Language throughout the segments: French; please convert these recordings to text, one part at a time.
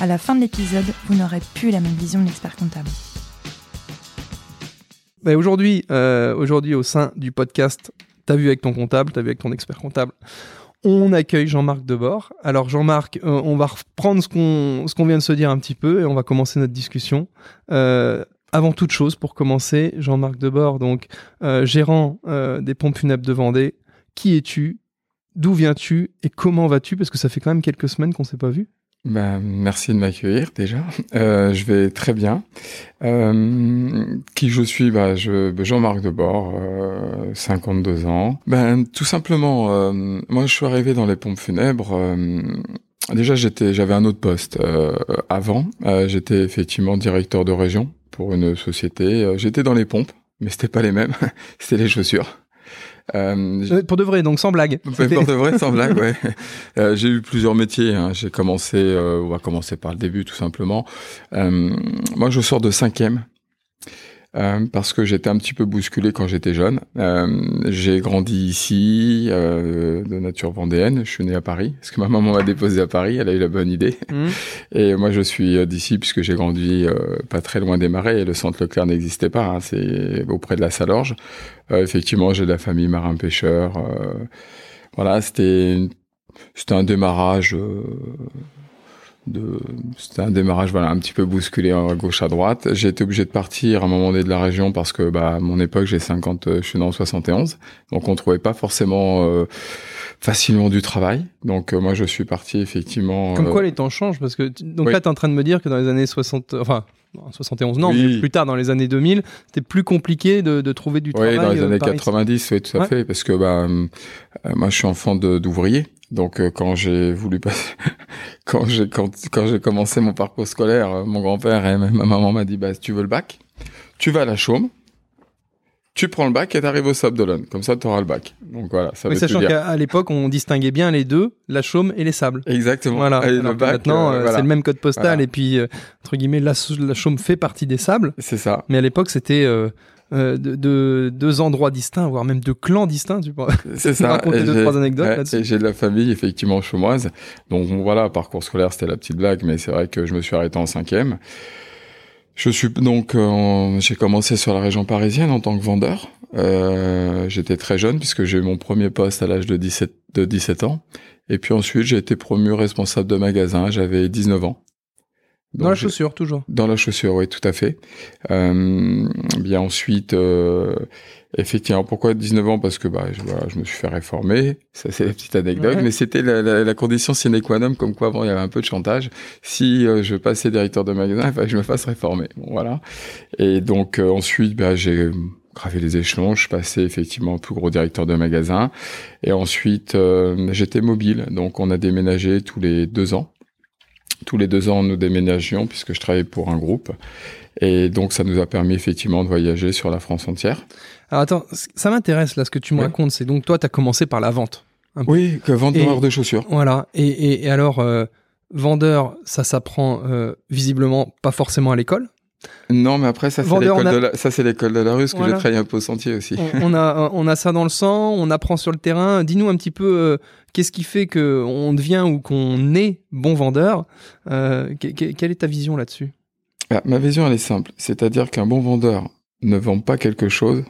à la fin de l'épisode, vous n'aurez plus la même vision de l'expert comptable. Bah, aujourd'hui, euh, aujourd'hui au sein du podcast T'as vu avec ton comptable, t'as vu avec ton expert comptable, on accueille Jean-Marc Debord. Alors Jean-Marc, euh, on va reprendre ce qu'on ce qu'on vient de se dire un petit peu et on va commencer notre discussion. Euh, avant toute chose, pour commencer, Jean-Marc Debord, donc gérant des pompes funèbres de Vendée. Qui es-tu? D'où viens-tu? Et comment vas-tu? Parce que ça fait quand même quelques semaines qu'on s'est pas vu. Bah, merci de m'accueillir déjà. Euh, je vais très bien. Euh, qui je suis? Bah, je, Jean-Marc Debord, euh, 52 ans. Ben tout simplement, euh, moi je suis arrivé dans les pompes funèbres. euh, déjà j'étais, j'avais un autre poste euh, avant. J'étais effectivement directeur de région pour une société. J'étais dans les pompes, mais c'était pas les mêmes. c'était les chaussures. Euh, Euh, Pour de vrai, donc sans blague. Pour de vrai, sans blague, ouais. Euh, j'ai eu plusieurs métiers. hein. J'ai commencé, euh, on va commencer par le début tout simplement. Euh, moi, je sors de cinquième. Euh, parce que j'étais un petit peu bousculé quand j'étais jeune. Euh, j'ai grandi ici, euh, de nature vendéenne. Je suis né à Paris, parce que ma maman m'a déposé à Paris. Elle a eu la bonne idée. Hmm. Et moi, je suis euh, d'ici puisque j'ai grandi pas très loin des Marais et le centre Leclerc n'existait pas. hein. c'est auprès de la Salorge. Effectivement, j'ai de la famille marin-pêcheur. voilà, c'était une- c'était un démarrage. De c'était un démarrage voilà un petit peu bousculé à gauche à droite. J'ai été obligé de partir à un moment donné de la région parce que bah à mon époque j'ai 50 euh, je suis en 71 donc on trouvait pas forcément euh, facilement du travail donc euh, moi je suis parti effectivement Comme euh, quoi les temps changent parce que tu- donc oui. là tu es en train de me dire que dans les années 60 enfin non, 71 non Oui. mais plus tard dans les années 2000 c'était plus compliqué de, de trouver du Oui, travail dans les euh, années par ici. 90, oui, tout à Ouais. fait, parce que bah, euh, moi, je suis enfant d'ouvrier, donc euh, quand j'ai voulu passer, quand j'ai quand, quand j'ai commencé mon parcours scolaire, euh, mon grand-père et ma maman m'a dit, bah, si tu veux le bac, tu vas à la Chaume, tu prends le bac et t'arrives au Sable d'Olonne, comme ça, tu auras le bac. Donc voilà, ça Oui, sachant qu'à l'époque on distinguait bien les deux la chaume et les sables Exactement. voilà Et le bac, maintenant euh, euh, voilà. c'est le même code postal Voilà. et puis euh, entre guillemets la, la chaume fait partie des sables C'est ça. mais à l'époque c'était euh, euh, de, de- deux endroits distincts voire même deux clans distincts tu vois C'est ça. raconter deux, trois anecdotes ouais, là-dessus et j'ai de la famille effectivement chaumoise. Donc bon, voilà, parcours scolaire c'était la petite blague, mais c'est vrai que je me suis arrêté en cinquième. Je suis donc euh, j'ai commencé sur la région parisienne en tant que vendeur. Euh, J'étais très jeune puisque j'ai eu mon premier poste à l'âge de 17 de 17 ans. Et puis ensuite j'ai été promu responsable de magasin. J'avais 19 ans. Dans la chaussure toujours dans la chaussure, oui, tout à fait. Euh, bien ensuite, euh, effectivement, pourquoi 19 ans? Parce que bah, je, voilà, je me suis fait réformer. Ça, c'est la petite anecdote. Ouais. Mais c'était la, la, la condition sine qua non, comme quoi avant il y avait un peu de chantage. Si euh, je passais directeur de magasin, il fallait que je me fasse réformer. Bon, voilà. Et donc euh, ensuite, bah, j'ai gravé les échelons. Je passé effectivement plus gros directeur de magasin. Et ensuite, euh, j'étais mobile. Donc on a déménagé tous les deux ans. Tous les deux ans, nous déménagions puisque je travaillais pour un groupe. Et donc, ça nous a permis effectivement de voyager sur la France entière. alors attends ça m'intéresse là ce que tu me Ouais. racontes c'est donc toi tu as commencé par la vente Oui, que vendeur de chaussures. Voilà. Et, et, et alors, euh, vendeur, ça s'apprend euh, visiblement pas forcément à l'école. Non, mais après, ça, c'est l'école a- de la, de rue, parce que j'ai travaillé un peu au sentier aussi. On, on a, on a ça dans le sang, on apprend sur le terrain. Dis-nous un petit peu euh, qu'est-ce qui fait qu'on devient ou qu'on est bon vendeur. Euh, que- que- quelle est ta vision là-dessus? Ah, ma vision, elle est simple. C'est-à-dire qu'un bon vendeur ne vend pas quelque chose,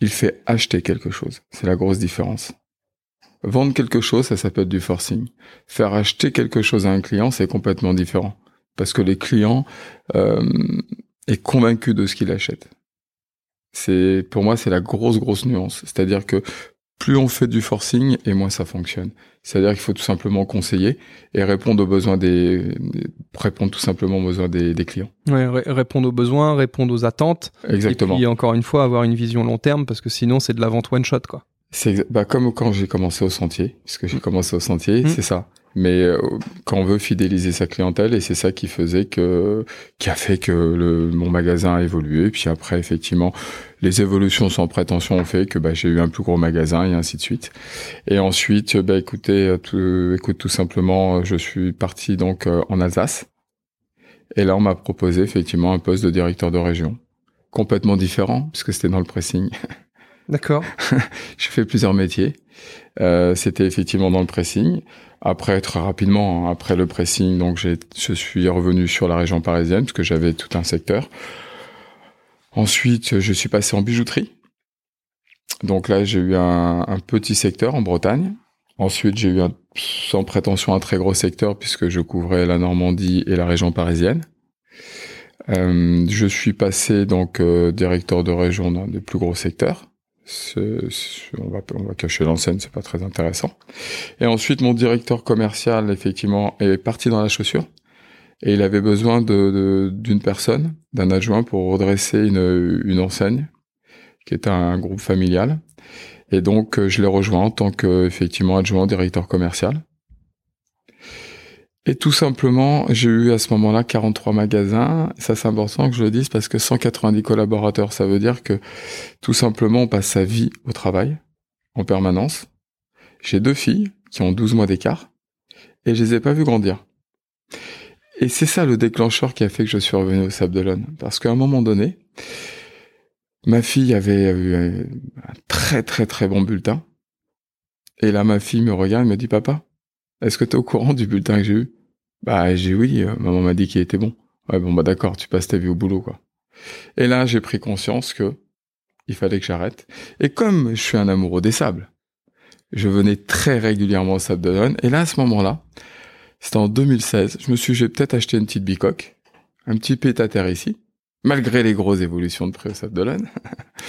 il fait acheter quelque chose. C'est la grosse différence. Vendre quelque chose, ça s'appelle du forcing. Faire acheter quelque chose à un client, c'est complètement différent. Parce que les clients euh, est convaincu de ce qu'il achète. C'est pour moi, c'est la grosse grosse nuance. C'est-à-dire que plus on fait du forcing et moins ça fonctionne. C'est-à-dire qu'il faut tout simplement conseiller et répondre aux besoins des, répondre tout simplement aux besoins des, des clients. Ouais, ré- Répondre aux besoins, répondre aux attentes. Exactement. Et puis encore une fois, avoir une vision long terme parce que sinon c'est de la vente one shot quoi. C'est bah, comme quand j'ai commencé au sentier, puisque j'ai commencé au sentier, Mm. c'est ça. Mais euh, quand on veut fidéliser sa clientèle, et c'est ça qui faisait que, qui a fait que le, mon magasin a évolué. Puis après, effectivement, les évolutions sans prétention ont fait que bah, j'ai eu un plus gros magasin et ainsi de suite. Et ensuite, bah, écoutez, euh, tout, écoute, tout simplement, je suis parti donc euh, en Alsace. Et là, on m'a proposé effectivement un poste de directeur de région, complètement différent puisque c'était dans le pressing. D'accord. J'ai fait plusieurs métiers. Euh, c'était effectivement dans le pressing. Après, très rapidement, hein, après le pressing, donc je suis revenu sur la région parisienne parce que j'avais tout un secteur. Ensuite, je suis passé en bijouterie. Donc là, j'ai eu un, petit secteur en Bretagne. Ensuite, j'ai eu un, sans prétention un très gros secteur puisque je couvrais la Normandie et la région parisienne. Euh, je suis passé donc euh, directeur de région dans des plus gros secteurs. On, va, on va cacher l'enseigne, c'est pas très intéressant. Et ensuite, mon directeur commercial, effectivement, est parti dans la chaussure. Et il avait besoin de- de- d'une personne, d'un adjoint pour redresser une, une enseigne, qui est un groupe familial. Et donc, euh, je l'ai rejoint en tant que, effectivement, adjoint directeur commercial. Et tout simplement, j'ai eu à ce moment-là 43 magasins. Ça, c'est important que je le dise parce que 190 collaborateurs, ça veut dire que tout simplement, on passe sa vie au travail, en permanence. J'ai deux filles qui ont 12 mois d'écart et je les ai pas vues grandir. Et c'est ça le déclencheur qui a fait que je suis revenu au Sable. Parce qu'à un moment donné, ma fille avait eu un très très très bon bulletin. Et là, ma fille me regarde et me dit, papa, est-ce que tu es au courant du bulletin que j'ai eu? Bah, j'ai oui, euh, maman m'a dit qu'il était bon. Ouais, bon, bah d'accord, tu passes ta vie au boulot, quoi. Et là, j'ai pris conscience que il fallait que j'arrête. Et comme je suis un amoureux des sables, je venais très régulièrement au Sable d'Olonne. Et là, à ce moment-là, c'était en 2016, je me suis vais peut-être acheter une petite bicoque, un petit pied-à-terre ici, malgré les grosses évolutions de prix au Sable d'Olonne.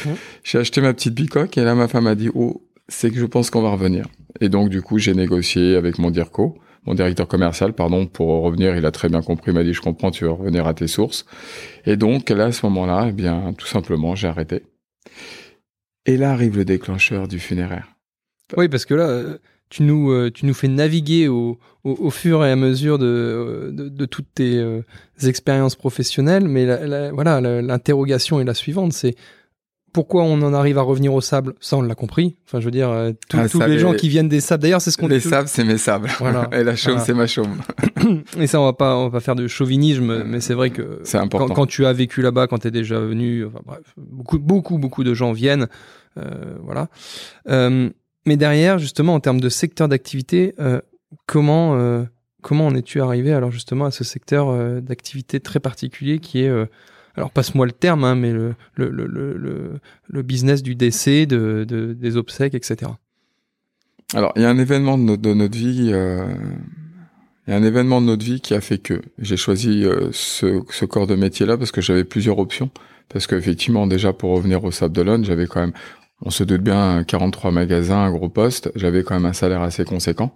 Mmh. j'ai acheté ma petite bicoque et là, ma femme a dit, oh, c'est que je pense qu'on va revenir. Et donc, du coup, j'ai négocié avec mon DIRCO, mon directeur commercial, pardon, pour revenir. Il a très bien compris, il m'a dit, je comprends, tu veux revenir à tes sources. Et donc, là, à ce moment-là, eh bien, tout simplement, j'ai arrêté. Et là arrive le déclencheur du funéraire. Oui, parce que là, euh, tu nous, euh, tu nous fais naviguer au, fur et à mesure de, euh, toutes tes expériences professionnelles, mais voilà, l'interrogation est la suivante, c'est pourquoi on en arrive à revenir au sable Ça, on l'a compris. Enfin, je veux dire, euh, tous- Ah, tous les les- gens qui viennent des sables, d'ailleurs, c'est ce qu'on Les dit. sables, c'est mes sables. Voilà. Et la chaume, Voilà. c'est ma chaume. Et ça, on va pas, on va pas faire de chauvinisme, mais c'est vrai que C'est quand, important. quand tu as vécu là-bas, quand tu es déjà venu, enfin bref, beaucoup, beaucoup, beaucoup de gens viennent, euh, voilà. Euh, mais derrière, justement, en termes de secteur d'activité, euh, comment, euh, comment en es-tu arrivé alors justement à ce secteur euh, d'activité très particulier qui est, euh, alors passe-moi le terme, hein, mais le, le, le, le, business du décès, de, de- des obsèques, etc. Alors, il y a un événement de notre, de notre vie. euh, Il y a un événement de notre vie qui a fait que j'ai choisi euh, ce, ce corps de métier-là parce que j'avais plusieurs options. Parce qu'effectivement, déjà pour revenir au Sable d'Olonne, j'avais quand même, on se doute bien, 43 magasins, un gros poste. J'avais quand même un salaire assez conséquent.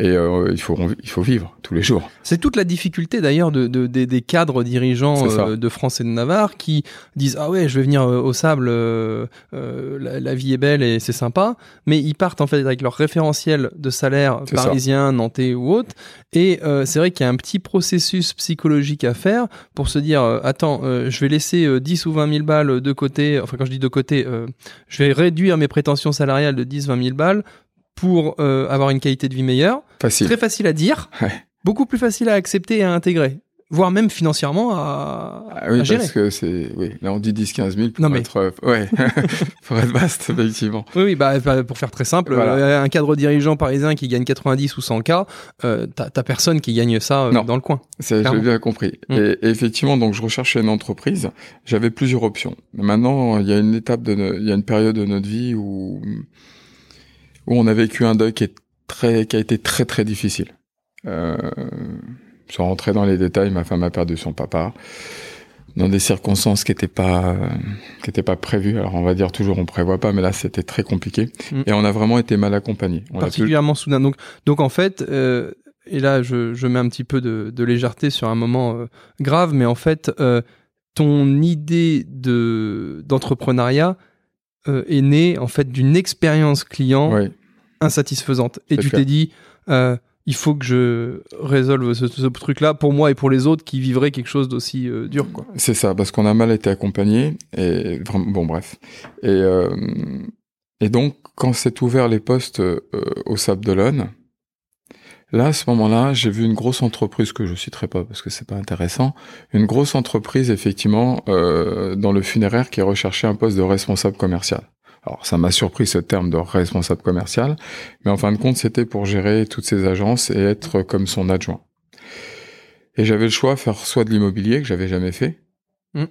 Et euh, il faut il faut vivre tous les jours. C'est toute la difficulté d'ailleurs de, de- des- des cadres dirigeants euh, de France et de Navarre qui disent ah ouais je vais venir euh, au sable, euh, euh, la, la vie est belle et c'est sympa, mais ils partent en fait avec leur référentiel de salaire ça. parisien, nantais ou autre, et euh, c'est vrai qu'il y a un petit processus psychologique à faire pour se dire attends euh, je vais laisser euh, 10 ou 20 000 balles de côté, enfin quand je dis de côté, euh, je vais réduire mes prétentions salariales de 10-20 000 balles pour euh, avoir une qualité de vie meilleure. Facile. Très facile à dire, Ouais. beaucoup plus facile à accepter et à intégrer, voire même financièrement à, Ah oui, à gérer. parce que c'est, oui, là on dit 10-15 000 pour Non, mais- être, euh, ouais, pour être vaste, effectivement. Oui, oui, bah, bah, pour faire très simple, Voilà. euh, un cadre dirigeant parisien qui gagne 90 ou 100 k, euh, t'as personne qui gagne ça euh, Non. dans le coin. C'est, j'ai bien compris. Mm. Et, et effectivement, donc je recherchais une entreprise. J'avais plusieurs options. Maintenant, il y a une étape de, il y a une période de notre vie où où on a vécu un deuil qui est très, qui a été très très difficile. Euh, sans rentrer dans les détails, ma femme a perdu son papa dans des circonstances qui n'étaient pas qui étaient pas prévues. Alors on va dire toujours on prévoit pas, mais là c'était très compliqué Mm. et on a vraiment été mal accompagnés. On a pu- particulièrement soudain. Donc, donc en fait, euh, et là je, je mets un petit peu de, de légèreté sur un moment euh, grave, mais en fait, euh, ton idée de d'entrepreneuriat euh, est née en fait d'une expérience client insatisfaisante. Et tu t'es dit, euh, il faut que je résolve ce, ce truc-là pour moi et pour les autres qui vivraient quelque chose d'aussi euh, dur. C'est ça, parce qu'on a mal été accompagné. Et bon, bref. Et, euh, et donc, quand s'est ouvert les postes au Sable d'Olonne, là, à ce moment-là, j'ai vu une grosse entreprise que je citerai pas parce que c'est pas intéressant. Une grosse entreprise, effectivement, euh, dans le funéraire qui recherchait un poste de responsable commercial. Alors, ça m'a surpris ce terme de responsable commercial, mais en fin de compte, c'était pour gérer toutes ces agences et être comme son adjoint. Et j'avais le choix de faire soit de l'immobilier que j'avais jamais fait, Mm.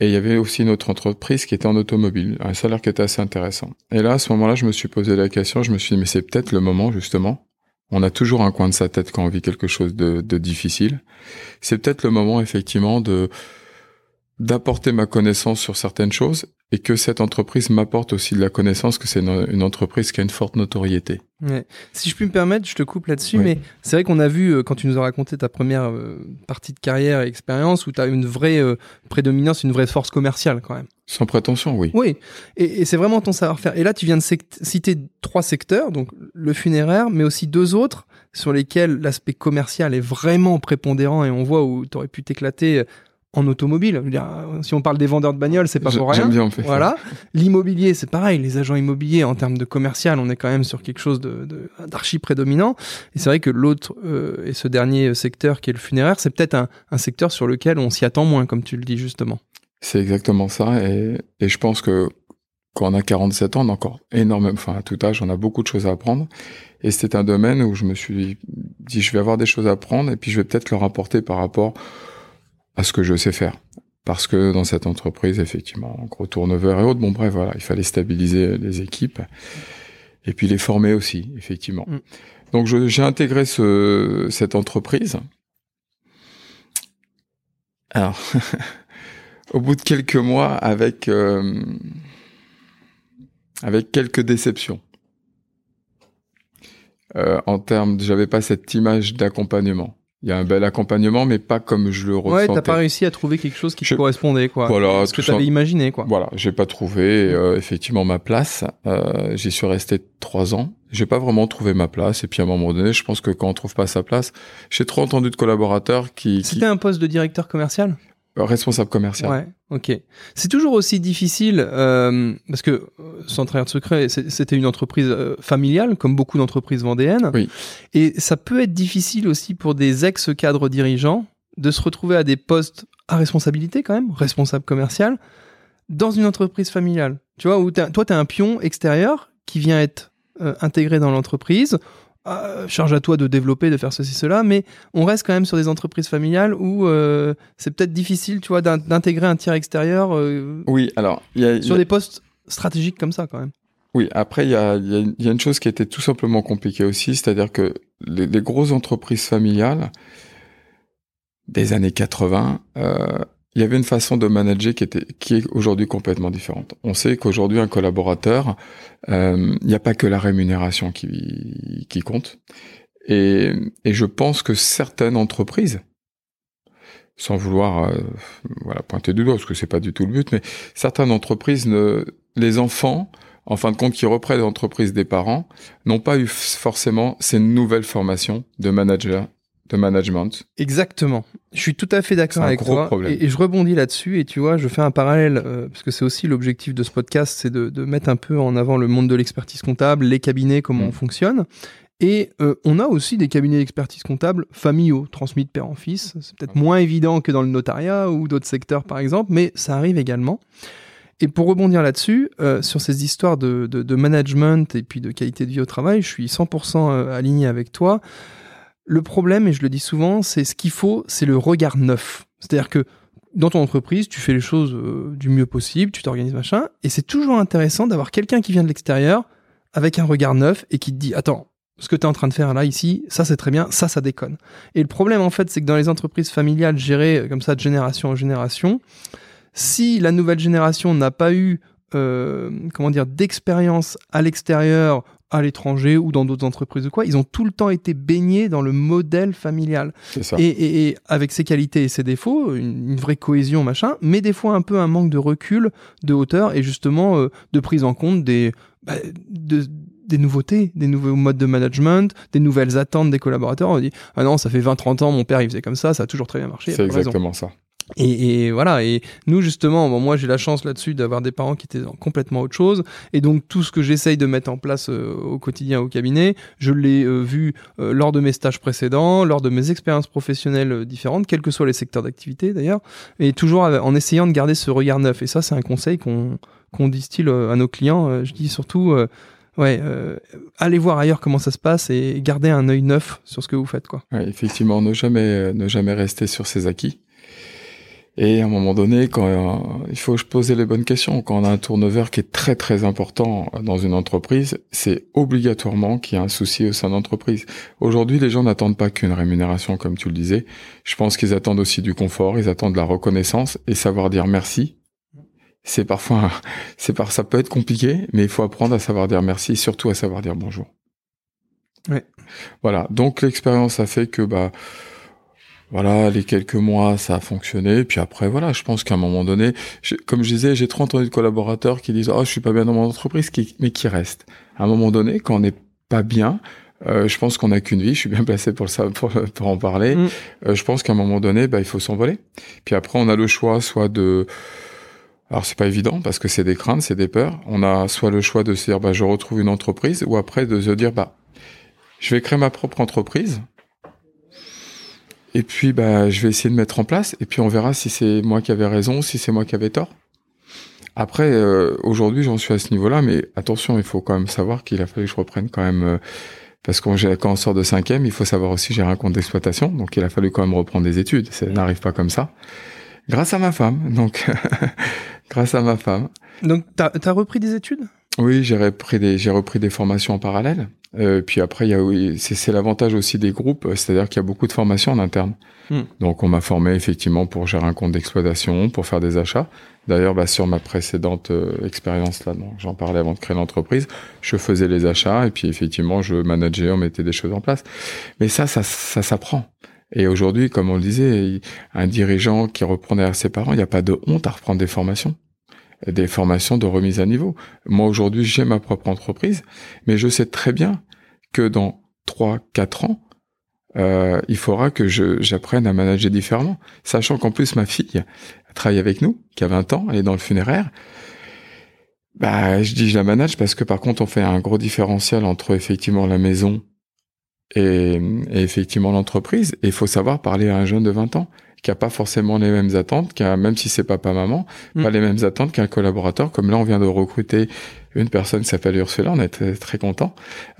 et il y avait aussi une autre entreprise qui était en automobile, un salaire qui était assez intéressant. Et là, à ce moment-là, je me suis posé la question, je me suis dit, mais c'est peut-être le moment, justement. On a toujours un coin de sa tête quand on vit quelque chose de, de difficile. C'est peut-être le moment, effectivement, de d'apporter ma connaissance sur certaines choses et que cette entreprise m'apporte aussi de la connaissance que c'est une, une entreprise qui a une forte notoriété. Ouais. Si je puis me permettre, je te coupe là-dessus, mais c'est vrai qu'on a vu, euh, quand tu nous as raconté ta première euh, partie de carrière et expérience, où tu as une vraie euh, prédominance, une vraie force commerciale quand même. Sans prétention, oui. Oui, et, et c'est vraiment ton savoir-faire. Et là, tu viens de citer trois secteurs, donc le funéraire, mais aussi deux autres sur lesquels l'aspect commercial est vraiment prépondérant et on voit où tu aurais pu t'éclater en automobile. Si on parle des vendeurs de bagnoles, c'est pas pour rien. J'aime bien en fait. Voilà. L'immobilier, c'est pareil. Les agents immobiliers, en termes de commercial, on est quand même sur quelque chose de, de- d'archi prédominant. Et c'est vrai que l'autre euh, et ce dernier secteur qui est le funéraire, c'est peut-être un, un secteur sur lequel on s'y attend moins, comme tu le dis justement. C'est exactement ça. Et, et je pense que quand on a 47 ans, on a encore énormément, enfin à tout âge, on a beaucoup de choses à apprendre. Et c'était un domaine où je me suis dit, je vais avoir des choses à apprendre et puis je vais peut-être leur apporter par rapport à ce que je sais faire. Parce que dans cette entreprise, effectivement, en gros turnover et autres, bon bref, voilà, il fallait stabiliser les équipes et puis les former aussi, effectivement. Mm. Donc j'ai intégré ce, cette entreprise. Alors, au bout de quelques mois, avec euh, avec quelques déceptions. Euh, en termes, j'avais pas cette image d'accompagnement. Il y a un bel accompagnement, mais pas comme je le Ouais, ressentais. t'as pas réussi à trouver quelque chose qui te Je- correspondait, quoi. Voilà, ce que t'avais imaginé, quoi. Voilà, j'ai pas trouvé euh, effectivement ma place. Euh, J'y suis resté trois ans. J'ai pas vraiment trouvé ma place. Et puis à un moment donné, je pense que quand on trouve pas sa place, j'ai trop entendu de collaborateurs qui, qui C'était un poste de directeur commercial? Responsable commercial. Ouais, ok. C'est toujours aussi difficile euh, parce que, euh, sans trahir de secret, c'était une entreprise euh, familiale, comme beaucoup d'entreprises vendéennes. Oui. Et ça peut être difficile aussi pour des ex-cadres dirigeants de se retrouver à des postes à responsabilité quand même, responsable commercial, dans une entreprise familiale. Tu vois, où toi, tu as un pion extérieur qui vient être euh, intégré dans l'entreprise. Euh, charge à toi de développer, de faire ceci, cela, mais on reste quand même sur des entreprises familiales où euh, c'est peut-être difficile, tu vois, d'in- d'intégrer un tiers extérieur euh, Oui, alors il y a, il y sur a- des postes stratégiques comme ça, quand même. Oui, après, il y a, y, une chose qui était tout simplement compliquée aussi, c'est-à-dire que les, les grosses entreprises familiales des années 80, euh, il y avait une façon de manager qui, était, qui est aujourd'hui complètement différente. On sait qu'aujourd'hui, un collaborateur, euh, il n'y a pas que la rémunération qui, qui compte. Et, et je pense que certaines entreprises, sans vouloir euh, voilà, pointer du doigt, parce que c'est pas du tout le but, mais certaines entreprises, ne, les enfants, en fin de compte, qui reprennent l'entreprise des parents, n'ont pas eu forcément ces nouvelles formations de manager, de management. Exactement. Je suis tout à fait d'accord avec gros toi. problème. Et, et je rebondis là-dessus. Et tu vois, je fais un parallèle, euh, parce que c'est aussi l'objectif de ce podcast, c'est de, de mettre un peu en avant le monde de l'expertise comptable, les cabinets, comment Mm. on fonctionne. Et euh, on a aussi des cabinets d'expertise comptable familiaux, transmis de père en fils. C'est peut-être moins évident que dans le notariat ou d'autres secteurs, par exemple, mais ça arrive également. Et pour rebondir là-dessus, euh, sur ces histoires de, de, de management et puis de qualité de vie au travail, je suis 100% euh, aligné avec toi. Le problème, et je le dis souvent, c'est ce qu'il faut, c'est le regard neuf. C'est-à-dire que dans ton entreprise, tu fais les choses euh, du mieux possible, tu t'organises machin, et c'est toujours intéressant d'avoir quelqu'un qui vient de l'extérieur avec un regard neuf et qui te dit attends, ce que tu es en train de faire là ici, ça c'est très bien, ça ça déconne. Et le problème en fait, c'est que dans les entreprises familiales gérées euh, comme ça de génération en génération, si la nouvelle génération n'a pas eu euh, comment dire d'expérience à l'extérieur à l'étranger ou dans d'autres entreprises ou quoi, ils ont tout le temps été baignés dans le modèle familial. Ça. Et, et- et avec ses qualités et ses défauts, une, une vraie cohésion, machin, mais des fois un peu un manque de recul, de hauteur et justement euh, de prise en compte des, bah, de, des nouveautés, des nouveaux modes de management, des nouvelles attentes des collaborateurs. On dit ah non, ça fait 20-30 ans, mon père il faisait comme ça, ça a toujours très bien marché. C'est exactement ça. Et, et, voilà. Et nous, justement, bon, moi, j'ai la chance là-dessus d'avoir des parents qui étaient complètement autre chose. Et donc, tout ce que j'essaye de mettre en place euh, au quotidien au cabinet, je l'ai euh, vu euh, lors de mes stages précédents, lors de mes expériences professionnelles différentes, quels que soient les secteurs d'activité d'ailleurs, et toujours en essayant de garder ce regard neuf. Et ça, c'est un conseil qu'on qu'on distille à nos clients. je dis surtout. Ouais, allez voir ailleurs comment ça se passe et gardez un œil neuf sur ce que vous faites, quoi. Effectivement, ne jamais, ne jamais rester sur ses acquis. Et à un moment donné, quand euh, il faut se poser les bonnes questions, quand on a un turnover qui est très très important dans une entreprise, c'est obligatoirement qu'il y a un souci au sein de l'entreprise. Aujourd'hui, les gens n'attendent pas qu'une rémunération, comme tu le disais. Je pense qu'ils attendent aussi du confort, ils attendent de la reconnaissance et savoir dire merci. C'est parfois, c'est par, ça peut être compliqué, mais il faut apprendre à savoir dire merci, surtout à savoir dire bonjour. Ouais. Voilà. Donc l'expérience a fait que bah voilà, les quelques mois, ça a fonctionné. Puis après, voilà, je pense qu'à un moment donné, comme je disais, j'ai trop entendu de collaborateurs qui disent, oh, je suis pas bien dans mon entreprise, mais qui restent. À un moment donné, quand on n'est pas bien, euh, je pense qu'on n'a qu'une vie. Je suis bien placé pour ça, pour, pour en parler. Mm. Euh, je pense qu'à un moment donné, bah, il faut s'envoler. Puis après, on a le choix, soit de alors c'est pas évident parce que c'est des craintes, c'est des peurs. On a soit le choix de se dire bah je retrouve une entreprise ou après de se dire bah je vais créer ma propre entreprise et puis, bah, je vais essayer de mettre en place. Et puis, on verra si c'est moi qui avais raison, si c'est moi qui avais tort. Après, euh, aujourd'hui, j'en suis à ce niveau-là, mais attention, il faut quand même savoir qu'il a fallu que je reprenne quand même, euh, parce que quand on sort de cinquième, il faut savoir aussi gérer un compte d'exploitation, donc il a fallu quand même reprendre des études. Ça n'arrive pas comme ça. Grâce à ma femme, donc grâce à ma femme. Donc, t'as as repris des études? Oui, j'ai repris des j'ai repris des formations en parallèle. Euh, puis après, il y a, oui, c'est l'avantage aussi des groupes, c'est-à-dire qu'il y a beaucoup de formations en interne. Hmm. Donc, on m'a formé effectivement pour gérer un compte d'exploitation, pour faire des achats. D'ailleurs, bah, sur ma précédente euh, expérience là, j'en parlais avant de créer l'entreprise, je faisais les achats et puis effectivement, je manageais, on mettait des choses en place. Mais ça, ça, ça s'apprend. Et aujourd'hui, comme on le disait, un dirigeant qui reprend derrière ses parents, il n'y a pas de honte à reprendre des formations des formations de remise à niveau. Moi, aujourd'hui, j'ai ma propre entreprise, mais je sais très bien que dans 3, 4 ans, euh, il faudra que j'apprenne à manager différemment. Sachant qu'en plus, ma fille travaille avec nous, qui a 20 ans, elle est dans le funéraire. Bah, je dis je la manage parce que par contre, on fait un gros différentiel entre effectivement la maison et, et effectivement l'entreprise. Et il faut savoir parler à un jeune de 20 ans qui a pas forcément les mêmes attentes, qui a, même si c'est papa maman, mm. pas les mêmes attentes qu'un collaborateur. Comme là, on vient de recruter une personne qui s'appelle Ursula, on est très, content,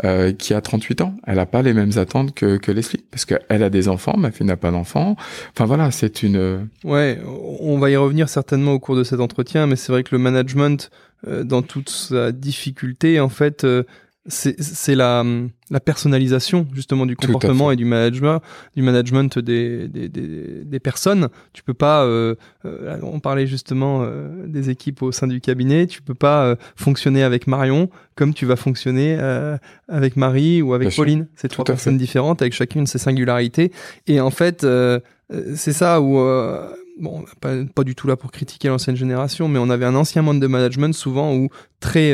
euh, qui a 38 ans. Elle a pas les mêmes attentes que, que Leslie, parce qu'elle a des enfants, ma fille n'a pas d'enfants. Enfin voilà, c'est une. Ouais, on va y revenir certainement au cours de cet entretien, mais c'est vrai que le management, euh, dans toute sa difficulté, en fait, euh, c'est la, la personnalisation justement du comportement et du management, du management des, des, des, des personnes. Tu peux pas, euh, euh, on parlait justement euh, des équipes au sein du cabinet, tu peux pas fonctionner avec Marion comme tu vas fonctionner avec Marie ou avec Pauline. C'est trois personnes différentes avec chacune ses singularités. Et en fait, c'est ça où bon, pas, pas du tout là pour critiquer l'ancienne génération, mais on avait un ancien mode de management souvent où très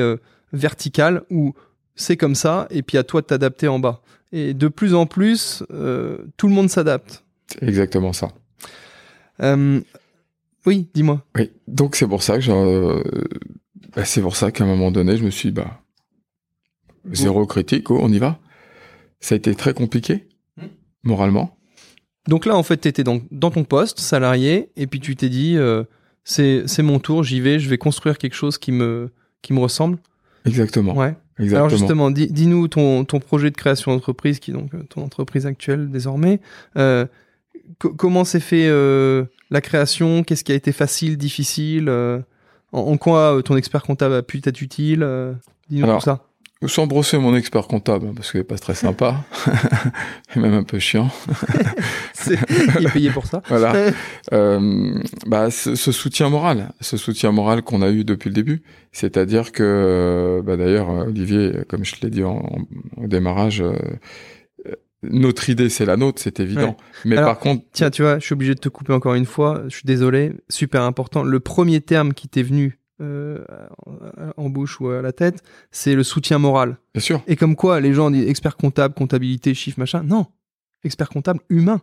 vertical où c'est comme ça, et puis à toi de t'adapter en bas. Et de plus en plus, euh, tout le monde s'adapte. Exactement ça. Euh, oui, dis-moi. Oui, donc c'est pour ça que euh, bah, c'est pour ça qu'à un moment donné, je me suis dit, bah, zéro critique, oh, on y va. Ça a été très compliqué, hmm. moralement. Donc là, en fait, tu étais dans, dans, ton poste, salarié, et puis tu t'es dit, c'est mon tour, j'y vais, je vais construire quelque chose qui me, qui me ressemble. Exactement. Ouais. Exactement. Alors justement, dis-nous ton, ton projet de création d'entreprise, qui est donc euh, ton entreprise actuelle désormais. Euh, comment s'est fait euh, la création? Qu'est-ce qui a été facile, difficile en, en, quoi ton expert comptable a pu être utile Dis-nous tout ça. Sans brosser mon expert comptable, parce qu'il n'est pas très sympa, et même un peu chiant. il est payé pour ça. voilà. Euh, bah, ce, ce, soutien moral, ce soutien moral qu'on a eu depuis le début, c'est-à-dire que, bah, d'ailleurs, Olivier, comme je te l'ai dit en, au démarrage, euh, notre idée, c'est la nôtre, c'est évident. Mais par contre, tiens, tu vois, je suis obligé de te couper encore une fois. Je suis désolé, super important. Le premier terme qui t'est venu euh, en bouche ou à la tête, c'est le soutien moral. Bien sûr. Et comme quoi, les gens disent expert comptable, comptabilité, chiffre, machin. Non, expert comptable humain.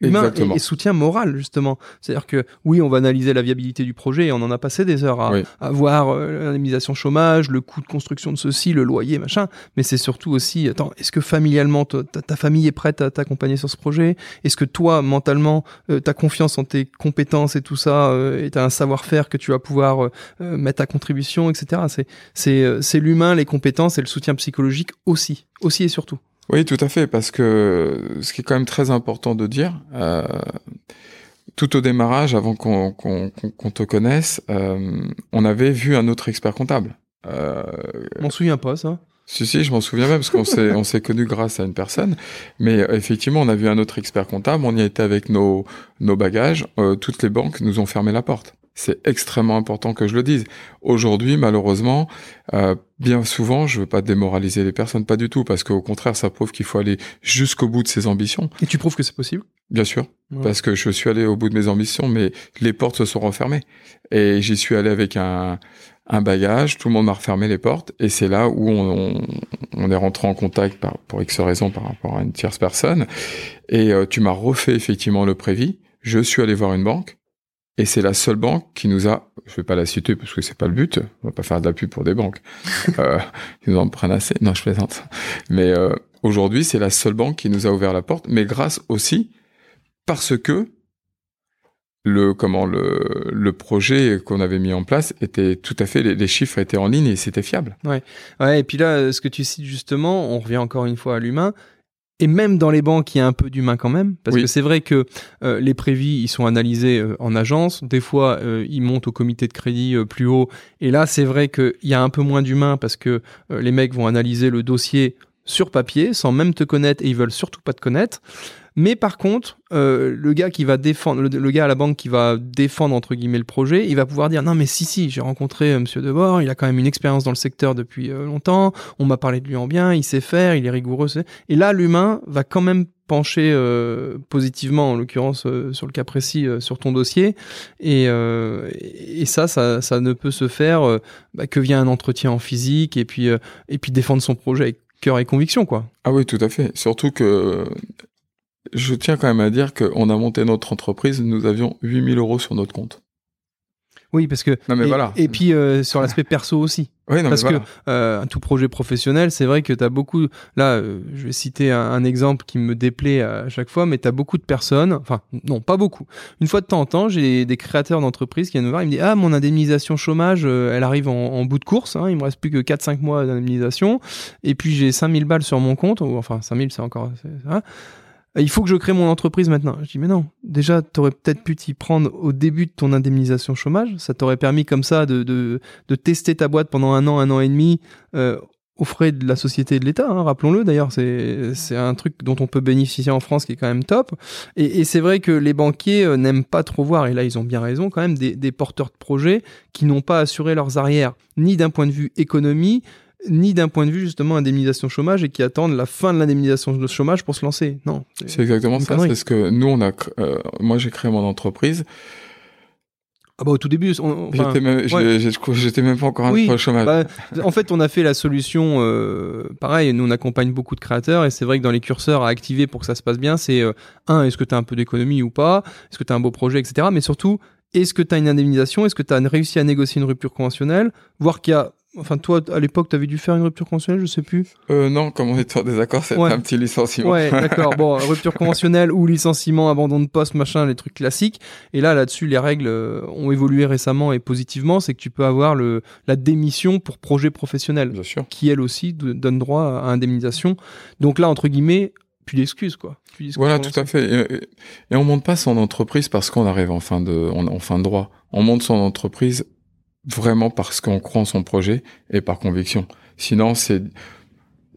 Humain et, soutien moral, justement. C'est-à-dire que oui, on va analyser la viabilité du projet et on en a passé des heures à, Oui. à voir euh, l'indemnisation chômage, le coût de construction de ceci, le loyer, machin. Mais c'est surtout aussi, attends, est-ce que familialement, ta famille est prête à t'accompagner sur ce projet? Est-ce que toi, mentalement, euh, t'as confiance en tes compétences et tout ça, euh, et t'as un savoir-faire que tu vas pouvoir euh, euh, mettre à contribution, etc. C'est c'est euh, c'est l'humain, les compétences et le soutien psychologique aussi, aussi et surtout. Oui, tout à fait, parce que ce qui est quand même très important de dire, euh, tout au démarrage, avant qu'on te connaisse, euh, on avait vu un autre expert comptable. Euh, Je m'en souviens pas, ça. si, si, je m'en souviens même, parce qu'on s'est on s'est connus grâce à une personne. Mais euh, effectivement, on a vu un autre expert comptable, on y a été avec nos, nos bagages, euh, toutes les banques nous ont fermé la porte. C'est extrêmement important que je le dise. Aujourd'hui, malheureusement, euh, bien souvent, je veux pas démoraliser les personnes, pas du tout, parce qu'au contraire, ça prouve qu'il faut aller jusqu'au bout de ses ambitions, Et tu prouves que c'est possible? Bien sûr, Ouais. parce que je suis allé au bout de mes ambitions, mais les portes se sont refermées. Et j'y suis allé avec un, un bagage, tout le monde m'a refermé les portes, et c'est là où on, on, on est rentré en contact par, pour X raisons par rapport à une tierce personne. Et euh, tu m'as refait effectivement le prévis. Je suis allé voir une banque, et c'est la seule banque qui nous a, je vais pas la citer parce que c'est pas le but, on va pas faire de la pub pour des banques, euh, ils nous en prennent assez. Non, je plaisante. Mais euh, aujourd'hui, c'est la seule banque qui nous a ouvert la porte, mais grâce aussi parce que le comment le, le projet qu'on avait mis en place était tout à fait les, les chiffres étaient en ligne et c'était fiable. Ouais, et puis là, ce que tu cites justement, on revient encore une fois à l'humain. Et même dans les banques, il y a un peu d'humain quand même, parce Oui. que c'est vrai que euh, les prévis, ils sont analysés euh, en agence. Des fois, euh, ils montent au comité de crédit plus haut. Et là, c'est vrai qu'il y a un peu moins d'humain parce que les mecs vont analyser le dossier sur papier, sans même te connaître, et ils veulent surtout pas te connaître. Mais par contre, euh, le gars qui va défendre, le, gars à la banque qui va défendre entre guillemets le projet, il va pouvoir dire non mais si si, j'ai rencontré euh, Monsieur Debord, il a quand même une expérience dans le secteur depuis euh, longtemps, on m'a parlé de lui en bien, il sait faire, il est rigoureux. Et là, l'humain va quand même pencher euh, positivement, en l'occurrence euh, sur le cas précis, sur ton dossier. Et, et ça, ça, ça ne peut se faire bah, que via un entretien en physique et puis et puis défendre son projet avec cœur et conviction quoi. Ah oui, tout à fait. Surtout que je tiens quand même à dire qu'on a monté notre entreprise, nous avions 8000 euros sur notre compte. Oui, parce que Non, mais et, voilà. et puis euh, sur l'aspect perso aussi. Oui, non, Parce mais que voilà. euh, un tout projet professionnel, c'est vrai que tu as beaucoup. Là, euh, je vais citer un, un exemple qui me déplaît à chaque fois, mais tu as beaucoup de personnes. Enfin, non, pas beaucoup. Une fois de temps en temps, j'ai des créateurs d'entreprises qui viennent me voir. Ils me disent Ah, mon indemnisation chômage, euh, elle arrive en, en bout de course. Hein, il me reste plus que 4-5 mois d'indemnisation. Et puis j'ai 5000 balles sur mon compte. Ou, enfin, 5000, c'est encore. c'est-. Il faut que je crée mon entreprise maintenant. Je dis, mais non, déjà, tu aurais peut-être pu t'y prendre au début de ton indemnisation chômage. Ça t'aurait permis comme ça de, de, tester ta boîte pendant un an, un an et demi, euh, aux frais de la société et de l'État, hein, rappelons-le. D'ailleurs, c'est c'est un truc dont on peut bénéficier en France qui est quand même top. Et, et c'est vrai que les banquiers euh, n'aiment pas trop voir, et là ils ont bien raison quand même, des, des porteurs de projets qui n'ont pas assuré leurs arrières, ni d'un point de vue économie, ni d'un point de vue justement indemnisation chômage, et qui attendent la fin de l'indemnisation de chômage pour se lancer. Non. C'est exactement ça. C'est ce que nous, on a, euh, moi, j'ai créé mon entreprise. Ah bah au tout début, on- enfin, j'étais même, ouais. pas encore un Oui, au chômage. Bah, en fait, on a fait la solution. euh, pareil, nous on accompagne beaucoup de créateurs et c'est vrai que dans les curseurs à activer pour que ça se passe bien, c'est euh, un, est-ce que tu as un peu d'économie ou pas? Est-ce que tu as un beau projet, etc. Mais surtout, est-ce que tu as une indemnisation? Est-ce que tu as réussi à négocier une rupture conventionnelle? Voir qu'il y a. Enfin, toi, à l'époque, tu avais dû faire une rupture conventionnelle, je sais plus. Euh, non, comme on était en désaccord, c'était Ouais. un petit licenciement. Ouais, d'accord. Bon, rupture conventionnelle ou licenciement, abandon de poste, machin, les trucs classiques. Et là, là-dessus, les règles euh, ont évolué récemment et positivement. C'est que tu peux avoir le, la démission pour projet professionnel Bien sûr. qui elle aussi donne droit à indemnisation. Donc là, entre guillemets, plus d'excuses quoi. Plus Voilà, tout à fait. Et, et- et on monte pas son entreprise parce qu'on arrive en fin de, en, en fin de droit. On monte son entreprise vraiment parce qu'on croit en son projet et par conviction. Sinon, c'est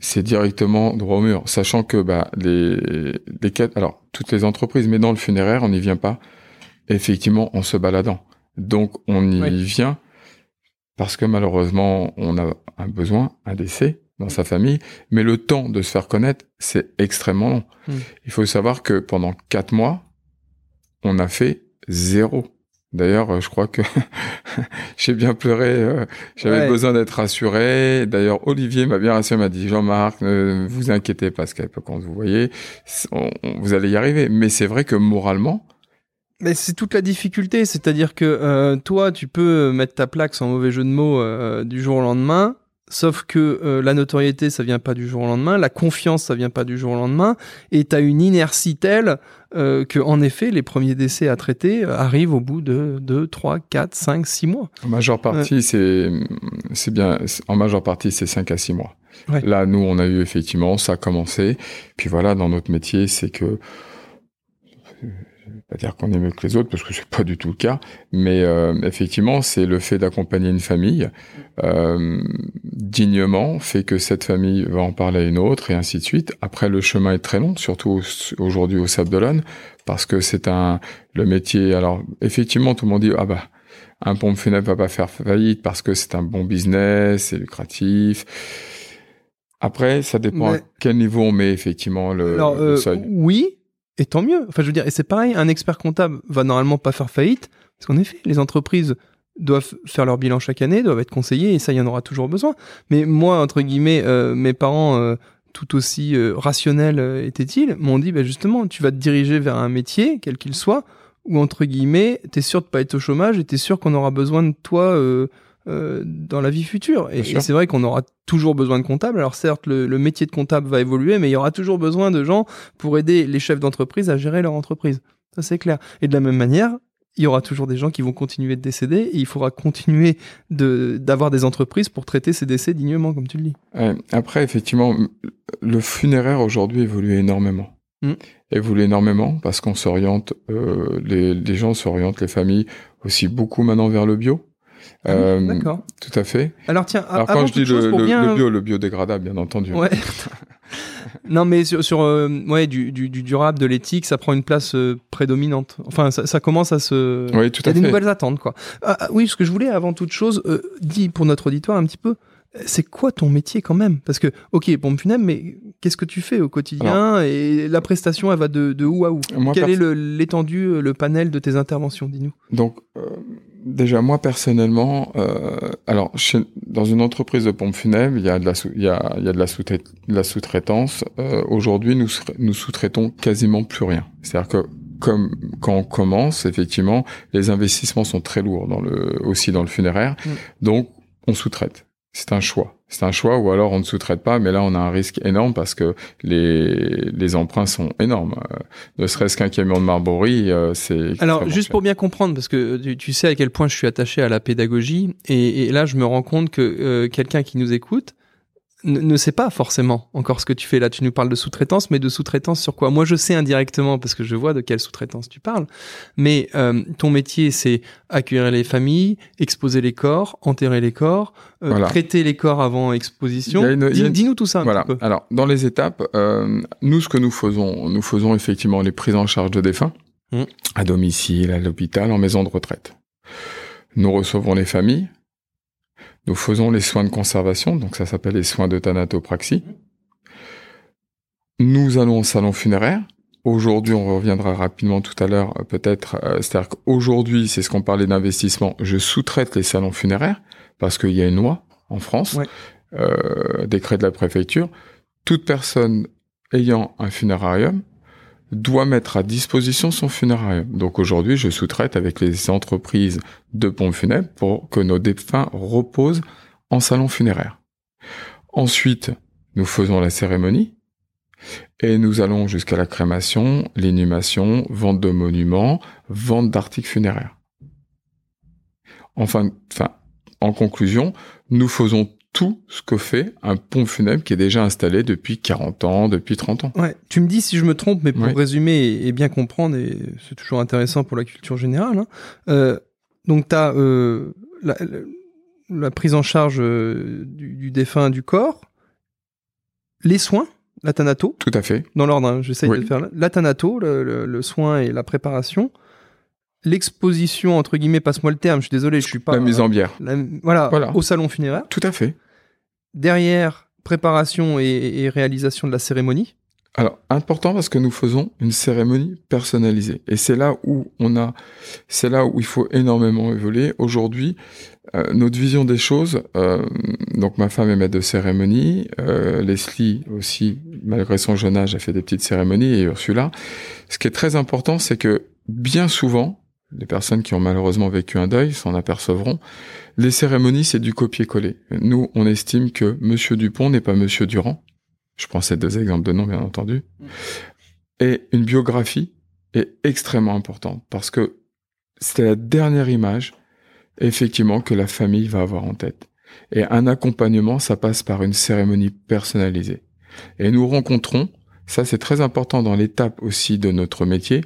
c'est directement droit au mur, sachant que bah les les quatre, alors toutes les entreprises, mais dans le funéraire, on n'y vient pas effectivement en se baladant. Donc on y Oui. vient parce que malheureusement on a un besoin, un décès dans sa famille, mais le temps de se faire connaître, c'est extrêmement long. Hmm. Il faut savoir que pendant quatre mois, on a fait zéro, D'ailleurs, euh, je crois que j'ai bien pleuré. euh, J'avais Ouais. besoin d'être rassuré. D'ailleurs, Olivier m'a bien rassuré. m'a dit Jean-Marc, ne vous inquiétez pas, Skype, quand vous voyez, on- on- vous allez y arriver. Mais c'est vrai que moralement, Mais c'est toute la difficulté, c'est-à-dire que euh, toi, tu peux mettre ta plaque sans mauvais jeu de mots euh, du jour au lendemain, sauf que euh, la notoriété, ça vient pas du jour au lendemain, la confiance, ça vient pas du jour au lendemain, et tu as une inertie telle euh, que, en effet, les premiers décès à traiter euh, arrivent au bout de 2, 3, 4, 5, 6 mois. En majeure partie, c'est c'est bien. En majeure partie, c'est 5 à 6 mois. Ouais. Là, nous, on a eu effectivement, ça a commencé. Puis voilà, dans notre métier, c'est que pas dire qu'on est mieux que les autres parce que c'est pas du tout le cas, mais euh, effectivement, c'est le fait d'accompagner une famille euh, dignement fait que cette famille va en parler à une autre et ainsi de suite. Après, le chemin est très long, surtout au- aujourd'hui au Sable d'Olonne, parce que c'est un le métier. Alors, effectivement, tout le monde dit ah bah un pompe funèbre va pas faire faillite parce que c'est un bon business, c'est lucratif. Après, ça dépend Mais- à quel niveau on met effectivement le, Alors, le euh, seuil. oui, et tant mieux. Enfin, je veux dire, et c'est pareil, un expert comptable va normalement pas faire faillite, parce qu'en effet, les entreprises doivent faire leur bilan chaque année, doivent être conseillées, et ça, il y en aura toujours besoin. Mais moi, entre guillemets, euh, mes parents, euh, tout aussi euh, rationnels étaient-ils, m'ont dit, bah, justement, tu vas te diriger vers un métier, quel qu'il soit, où, entre guillemets, t'es sûr de pas être au chômage, et t'es sûr qu'on aura besoin de toi euh, dans la vie future. Et, c'est vrai qu'on aura toujours besoin de comptables. Alors certes, le, le métier de comptable va évoluer, mais il y aura toujours besoin de gens pour aider les chefs d'entreprise à gérer leur entreprise. Ça, c'est clair. Et de la même manière, il y aura toujours des gens qui vont continuer de décéder et il faudra continuer de, d'avoir des entreprises pour traiter ces décès dignement, comme tu le dis. Ouais. Après, effectivement, le funéraire aujourd'hui évolue énormément. Mm. Évolue énormément parce qu'on s'oriente, euh, les, les gens s'orientent, les familles aussi beaucoup maintenant vers le bio. Ah Euh, D'accord. Tout à fait. Alors tiens, Alors avant quand je dis le, pour le- bien... le bio, le biodégradable, bien entendu. Ouais. non, mais sur, sur euh, ouais, du, du, du durable, de l'éthique, ça prend une place euh, prédominante. Enfin, ça, ça commence à se... Oui, tout Il y à a des nouvelles attentes, quoi. Ah, ah, oui, ce que je voulais, avant toute chose, dis pour notre auditoire un petit peu, c'est quoi ton métier quand même? Parce que, ok, pompe funèbre, mais qu'est-ce que tu fais au quotidien Et la prestation, elle va de, de où à où? Moi, Quel perso- est l'étendue, le panel de tes interventions? Dis-nous. Donc, euh, déjà, moi, personnellement, euh, alors, chez- dans une entreprise de pompe funèbre, il y a de la, sous- il y a, il y a de la sous-trai- de la sous-traitance. Euh, Aujourd'hui, nous, sous- nous sous-traitons quasiment plus rien. C'est-à-dire que, comme quand on commence, effectivement, les investissements sont très lourds dans le, aussi dans le funéraire. Mm. Donc, on sous-traite. C'est un choix. C'est un choix ou alors on ne sous-traite pas, mais là on a un risque énorme parce que les, les emprunts sont énormes. Euh, ne serait-ce qu'un camion de Marbury, euh, c'est... Alors, juste cher. pour bien comprendre, parce que tu, tu sais à quel point je suis attaché à la pédagogie, et, et là, je me rends compte que euh, quelqu'un qui nous écoute ne, ne sait pas forcément encore ce que tu fais là. Tu nous parles de sous-traitance, mais de sous-traitance sur quoi? Moi, je sais indirectement parce que je vois de quelle sous-traitance tu parles. Mais euh, ton métier, c'est accueillir les familles, exposer les corps, enterrer les corps, euh, Voilà. traiter les corps avant exposition. Une- Dis- une- Dis-nous tout ça un Voilà. petit peu. Alors, dans les étapes, euh, nous, ce que nous faisons, nous faisons effectivement les prises en charge de défunts Mm. à domicile, à l'hôpital, en maison de retraite. Nous recevons les familles. Nous faisons les soins de conservation, donc ça s'appelle les soins de thanatopraxie. Nous allons au salon funéraire. Aujourd'hui, on reviendra rapidement tout à l'heure, euh, peut-être. euh, C'est-à-dire qu'aujourd'hui, c'est ce qu'on parlait d'investissement. Je sous-traite les salons funéraires parce qu'il y a une loi en France, Ouais. euh, décret de la préfecture. Toute personne ayant un funérarium doit mettre à disposition son funérarium. Donc aujourd'hui, je sous-traite avec les entreprises de pompes funèbres pour que nos défunts reposent en salon funéraire. Ensuite, nous faisons la cérémonie et nous allons jusqu'à la crémation, l'inhumation, vente de monuments, vente d'articles funéraires. Enfin, enfin, en conclusion, nous faisons tout ce que fait un pont funèbre qui est déjà installé depuis 40 ans, depuis 30 ans. Ouais, tu me dis si je me trompe, mais pour résumer et, et bien comprendre, et c'est toujours intéressant pour la culture générale. hein, euh, donc, tu as la, la- la prise en charge euh, du, du défunt du corps, les soins, la thanato, Tout à fait. dans l'ordre, hein, j'essaye Oui. de le faire. La thanato, le, le- le soin et la préparation. L'exposition, entre guillemets, passe-moi le terme, je suis désolé, je suis pas. la mise en bière. la- voilà, Voilà. au salon funéraire. Tout à fait. Derrière, préparation et, et réalisation de la cérémonie. Alors, important parce que nous faisons une cérémonie personnalisée. Et c'est là où on a, c'est là où il faut énormément évoluer. Aujourd'hui, euh, notre vision des choses, euh, donc ma femme est maître de cérémonie, euh, Leslie aussi, malgré son jeune âge, a fait des petites cérémonies, et Ursula. Ce qui est très important, c'est que bien souvent, les personnes qui ont malheureusement vécu un deuil s'en apercevront, les cérémonies, c'est du copier-coller. Nous, on estime que Monsieur Dupont n'est pas Monsieur Durand. Je prends ces deux exemples de nom, bien entendu. Et une biographie est extrêmement importante parce que c'est la dernière image, effectivement, que la famille va avoir en tête. Et un accompagnement, ça passe par une cérémonie personnalisée. Et nous rencontrons, ça c'est très important dans l'étape aussi de notre métier,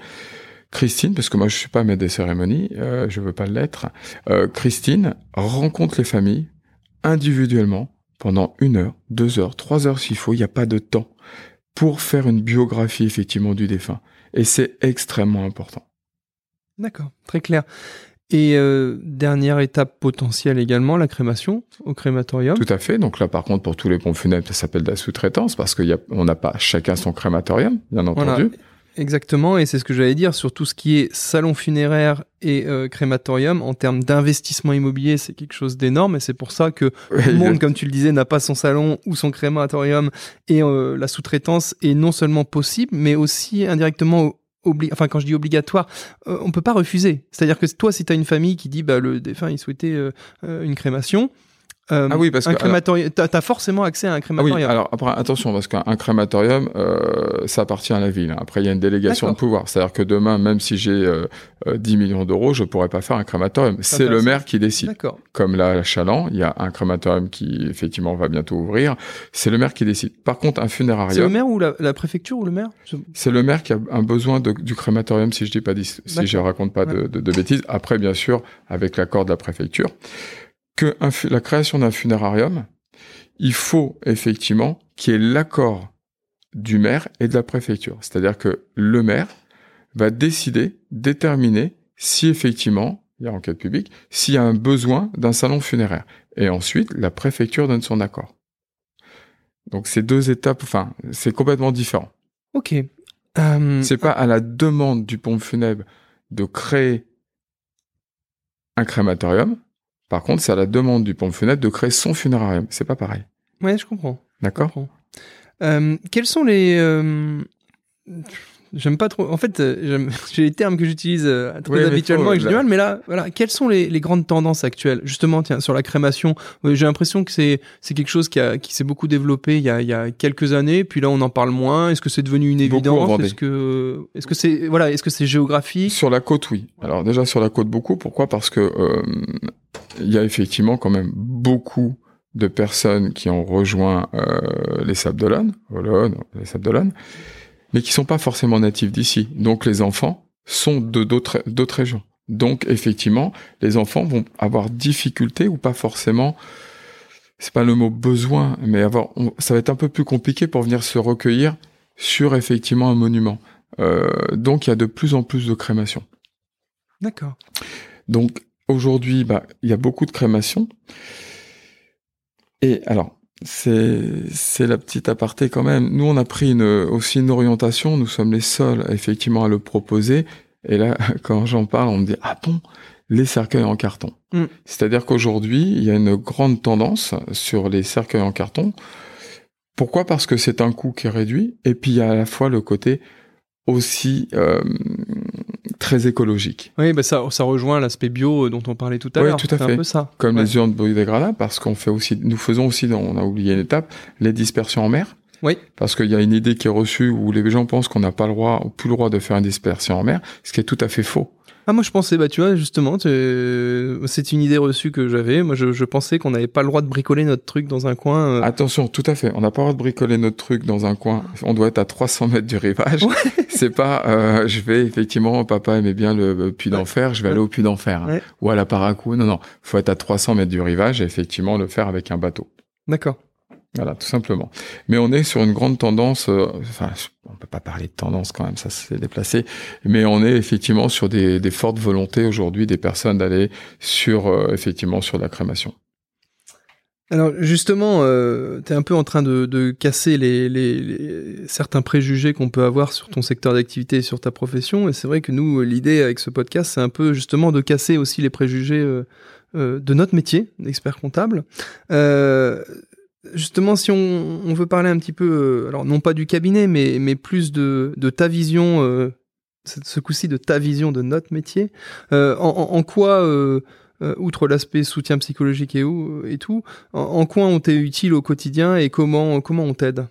Christine, parce que moi je suis pas maître des cérémonies, euh, je veux pas l'être. Euh, Christine rencontre les familles individuellement pendant une heure, deux heures, trois heures s'il faut. Il n'y a pas de temps pour faire une biographie effectivement du défunt, et c'est extrêmement important. D'accord, très clair. Et euh, dernière étape potentielle également, la crémation au crématorium. Tout à fait. Donc là, par contre, pour tous les pompes funèbres, ça s'appelle de la sous-traitance parce qu'on n'a pas chacun son crématorium, bien entendu. Voilà. Exactement, et c'est ce que j'allais dire sur tout ce qui est salon funéraire et euh, crématorium. En termes d'investissement immobilier, c'est quelque chose d'énorme, et c'est pour ça que Ouais, tout le monde, comme tu le disais, n'a pas son salon ou son crématorium, et euh, la sous-traitance est non seulement possible, mais aussi indirectement obli- enfin quand je dis obligatoire, euh, on peut pas refuser. C'est-à-dire que toi, si tu as une famille qui dit bah le défunt il souhaitait euh, euh, une crémation, euh, Ah oui, parce un que- crématorium, t'as as forcément accès à un Ah oui, crématorium. alors après, attention, parce qu'un un crématorium, euh, ça appartient à la ville. hein. Après, il y a une délégation de pouvoir. C'est-à-dire que demain, même si j'ai euh, euh, 10 millions d'euros, je pourrais pas faire un crématorium. C'est le maire qui décide. D'accord. Comme là, à Chaland, il y a un crématorium qui, effectivement, va bientôt ouvrir. C'est le maire qui décide. Par contre, un C'est le funérarium, maire ou la, la préfecture ou le maire? C'est le maire qui a un besoin de- du crématorium, si je dis pas, si je raconte pas de, de- de bêtises. Après, bien sûr, avec l'accord de la préfecture, que un la création d'un funérarium, il faut effectivement qu'il y ait l'accord du maire et de la préfecture. C'est-à-dire que le maire va décider, déterminer si effectivement, il y a enquête publique, s'il y a un besoin d'un salon funéraire. Et ensuite, la préfecture donne son accord. Donc, ces deux étapes, enfin, c'est complètement différent. Ok. Euh, C'est pas à la demande du pompe funèbre de créer un crématorium. Par contre, c'est à la demande du pompe funèbre de créer son funérarium. C'est pas pareil. Ouais, je comprends. D'accord? Euh, quels sont les euh, J'aime pas trop. En fait, euh, j'ai les termes que j'utilise euh, très Oui, habituellement faut, et que j'ai du mal. Mais là, voilà, quelles sont les, les grandes tendances actuelles? Justement, tiens, sur la crémation, euh, j'ai l'impression que c'est c'est quelque chose qui, a, qui s'est beaucoup développé il y, a, il y a quelques années. Puis là, on en parle moins. Est-ce que c'est devenu une évidence? Est-ce que est-ce que c'est voilà, est-ce que c'est géographique? Sur la côte, oui. Alors déjà sur la côte, beaucoup. Pourquoi? Parce que euh, il y a effectivement quand même beaucoup de personnes qui ont rejoint euh, les Sables d'Olonne, Olonne, les Sables d'Olonne, mais qui sont pas forcément natifs d'ici. Donc les enfants sont de d'autres d'autres régions. Donc effectivement, les enfants vont avoir difficulté ou pas forcément. C'est pas le mot besoin, mais avoir, on- ça va être un peu plus compliqué pour venir se recueillir sur effectivement un monument. Euh, donc il y a de plus en plus de crémations. D'accord. Donc aujourd'hui, bah, il y a beaucoup de crémations. Et alors, c'est c'est la petite aparté quand même. Nous, on a pris une, aussi une orientation. Nous sommes les seuls, effectivement, à le proposer. Et là, quand j'en parle, on me dit ah bon, les cercueils en carton. Mm. C'est-à-dire qu'aujourd'hui, il y a une grande tendance sur les cercueils en carton. Pourquoi? Parce que c'est un coût qui est réduit. Et puis il y a à la fois le côté aussi euh, très écologique. Oui, bah ça, ça rejoint l'aspect bio dont on parlait tout à Oui, l'heure. tout à fait. un peu ça. comme Ouais. les urnes biodégradables, parce qu'on fait aussi, nous faisons aussi, on a oublié une étape, les dispersions en mer. Oui. Parce qu'il y a une idée qui est reçue où les gens pensent qu'on n'a pas le droit, ou plus le droit de faire une dispersion en mer, ce qui est tout à fait faux. Ah moi je pensais bah tu vois justement c'est une idée reçue que j'avais moi je, je pensais qu'on n'avait pas le droit de bricoler notre truc dans un coin euh. Attention, tout à fait. On n'a pas le droit de bricoler notre truc dans un coin. On doit être à 300 mètres du rivage. C'est pas, euh, je vais effectivement, papa aimait bien le puits d'enfer, je vais aller au puits d'enfer. Ouais. Ou à la Paracou. Non, non. Faut être à 300 mètres du rivage et effectivement le faire avec un bateau. d'accord Voilà, tout simplement. Mais on est sur une grande tendance, euh, enfin, on peut pas parler de tendance quand même, ça s'est déplacé, mais on est effectivement sur des, fortes volontés aujourd'hui des personnes d'aller sur, euh, effectivement, sur la crémation. Alors justement, euh, tu es un peu en train de, casser les, certains préjugés qu'on peut avoir sur ton secteur d'activité et sur ta profession. Et c'est vrai que nous, l'idée avec ce podcast, c'est un peu justement de casser aussi les préjugés de notre métier d'expert comptable. Justement, si on, veut parler un petit peu, euh, alors non pas du cabinet, mais, plus de, ta vision, euh, ce coup-ci de ta vision de notre métier, euh, en, quoi... outre l'aspect soutien psychologique et, tout, en, quoi on t'est utile au quotidien et comment, comment on t'aide?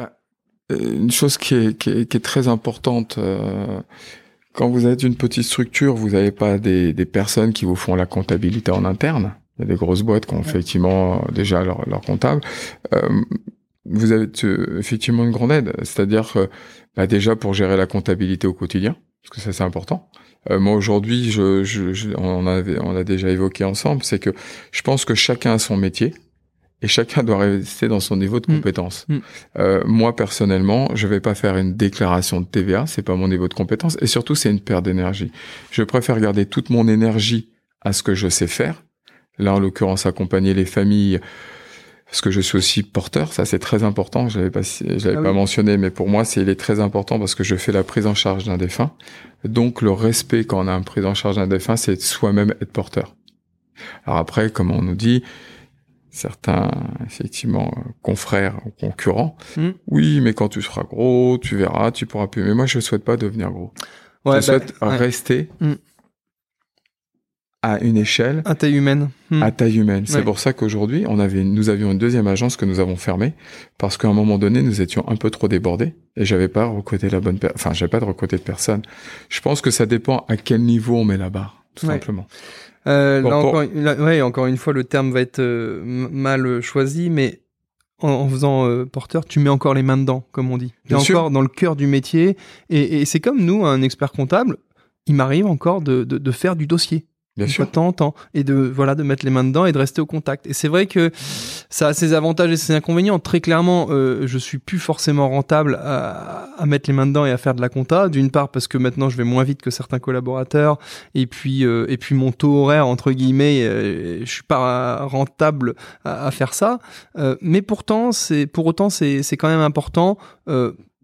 Euh, Une chose qui est, très importante, quand vous êtes une petite structure, vous n'avez pas des personnes qui vous font la comptabilité en interne. Il y a des grosses boîtes qui ont effectivement déjà leur, leur comptable. Euh, vous avez effectivement une grande aide, c'est-à-dire que bah, déjà pour gérer la comptabilité au quotidien, parce que ça c'est important. Euh, moi aujourd'hui, je, je, je- on, avait, on a déjà évoqué ensemble, c'est que je pense que chacun a son métier et chacun doit rester dans son niveau de Mm. compétence. Mm. Euh, moi personnellement, je vais pas faire une déclaration de TVA, c'est pas mon niveau de compétence et surtout c'est une perte d'énergie. Je préfère garder toute mon énergie à ce que je sais faire. Là en l'occurrence accompagner les familles parce que je suis aussi porteur, ça c'est très important, je l'avais pas je l'avais Ah pas oui. mentionné mais pour moi c'est il est très important parce que je fais la prise en charge d'un défunt. Donc le respect quand on a une prise en charge d'un défunt, c'est de soi-même être porteur. Alors après comme on nous dit certains effectivement confrères ou concurrents, Mm. oui, mais quand tu seras gros, tu verras, tu pourras plus. Mais moi, je souhaite pas devenir gros. Ouais, je souhaite bah, ouais. rester Mm. À une échelle à taille humaine. Hmm. à taille humaine. C'est Ouais. pour ça qu'aujourd'hui, on avait, nous avions une deuxième agence que nous avons fermée parce qu'à un moment donné, nous étions un peu trop débordés et j'avais pas recruté la bonne, enfin, j'avais pas de recruter de personne. Je pense que ça dépend à quel niveau on met la barre, tout Ouais. simplement. Euh, Bon, là, pour- encore, là, ouais, encore une fois, le terme va être euh, mal choisi, mais en, en faisant euh, porteur, tu mets encore les mains dedans, comme on dit. Tu es sûr. encore dans le cœur du métier. Et, et c'est comme nous, un expert comptable, il m'arrive encore de, de, de faire du dossier. Bien sûr. de temps en temps. Et de, voilà, de mettre les mains dedans et de rester au contact. Et c'est vrai que ça a ses avantages et ses inconvénients. Très clairement, euh, je suis plus forcément rentable à, à mettre les mains dedans et à faire de la compta. D'une part, parce que maintenant, je vais moins vite que certains collaborateurs. Et puis, euh, et puis mon taux horaire, entre guillemets, euh, je suis pas rentable à, à faire ça. Euh, mais pourtant, c'est, pour autant, c'est, c'est quand même important.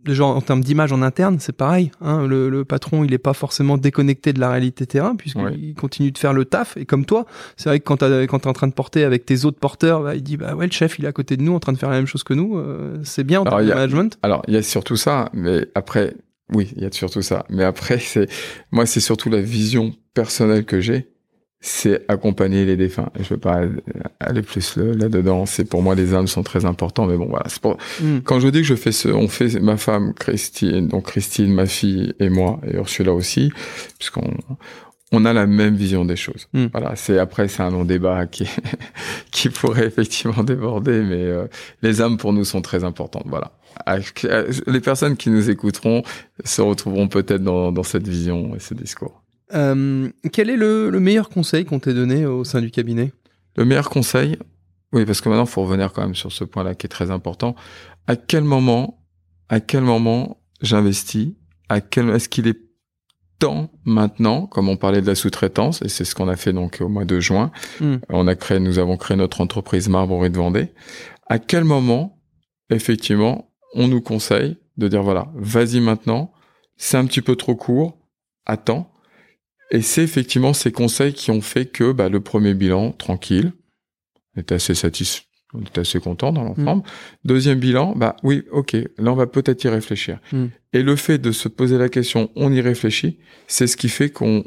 Déjà en termes d'image en interne, c'est pareil. Hein, le, le patron, il n'est pas forcément déconnecté de la réalité terrain puisqu'il Ouais. continue de faire le taf. Et comme toi, c'est vrai que quand tu es en train de porter avec tes autres porteurs, bah, il dit bah ouais, le chef, il est à côté de nous en train de faire la même chose que nous. euh, c'est bien en Alors, termes de management. Alors, il y a surtout ça, mais après, oui, il y a surtout ça. Mais après, c'est, moi, c'est surtout la vision personnelle que j'ai, c'est accompagner les défunts. Je veux pas aller plus là-dedans. C'est pour moi, les âmes sont très importants, mais bon, voilà. C'est pour, Mm. quand je dis que je fais ce, on fait ma femme Christine, donc Christine, ma fille et moi, et Ursula aussi, puisqu'on, on a la même vision des choses. Mm. Voilà. C'est après, c'est un long débat qui, qui pourrait effectivement déborder, mais euh, les âmes pour nous sont très importantes. Voilà. Les personnes qui nous écouteront se retrouveront peut-être dans, dans cette vision et ce discours. Euh, quel est le, le meilleur conseil qu'on t'ait donné au sein du cabinet? Le meilleur conseil, oui, parce que maintenant, il faut revenir quand même sur ce point-là qui est très important. À quel moment, à quel moment j'investis? À quel est-ce qu'il est temps maintenant, comme on parlait de la sous-traitance, et c'est ce qu'on a fait donc au mois de juin. Mm. On a créé, nous avons créé notre entreprise Marbre de Vendée. À quel moment, effectivement, on nous conseille de dire voilà, vas-y maintenant, c'est un petit peu trop court, attends. Et c'est effectivement ces conseils qui ont fait que bah, le premier bilan, tranquille, on était assez satisfait, on était assez content dans l'ensemble. Deuxième bilan, bah oui, ok, là on va peut-être y réfléchir. Mm. Et le fait de se poser la question, on y réfléchit, c'est ce qui fait qu'on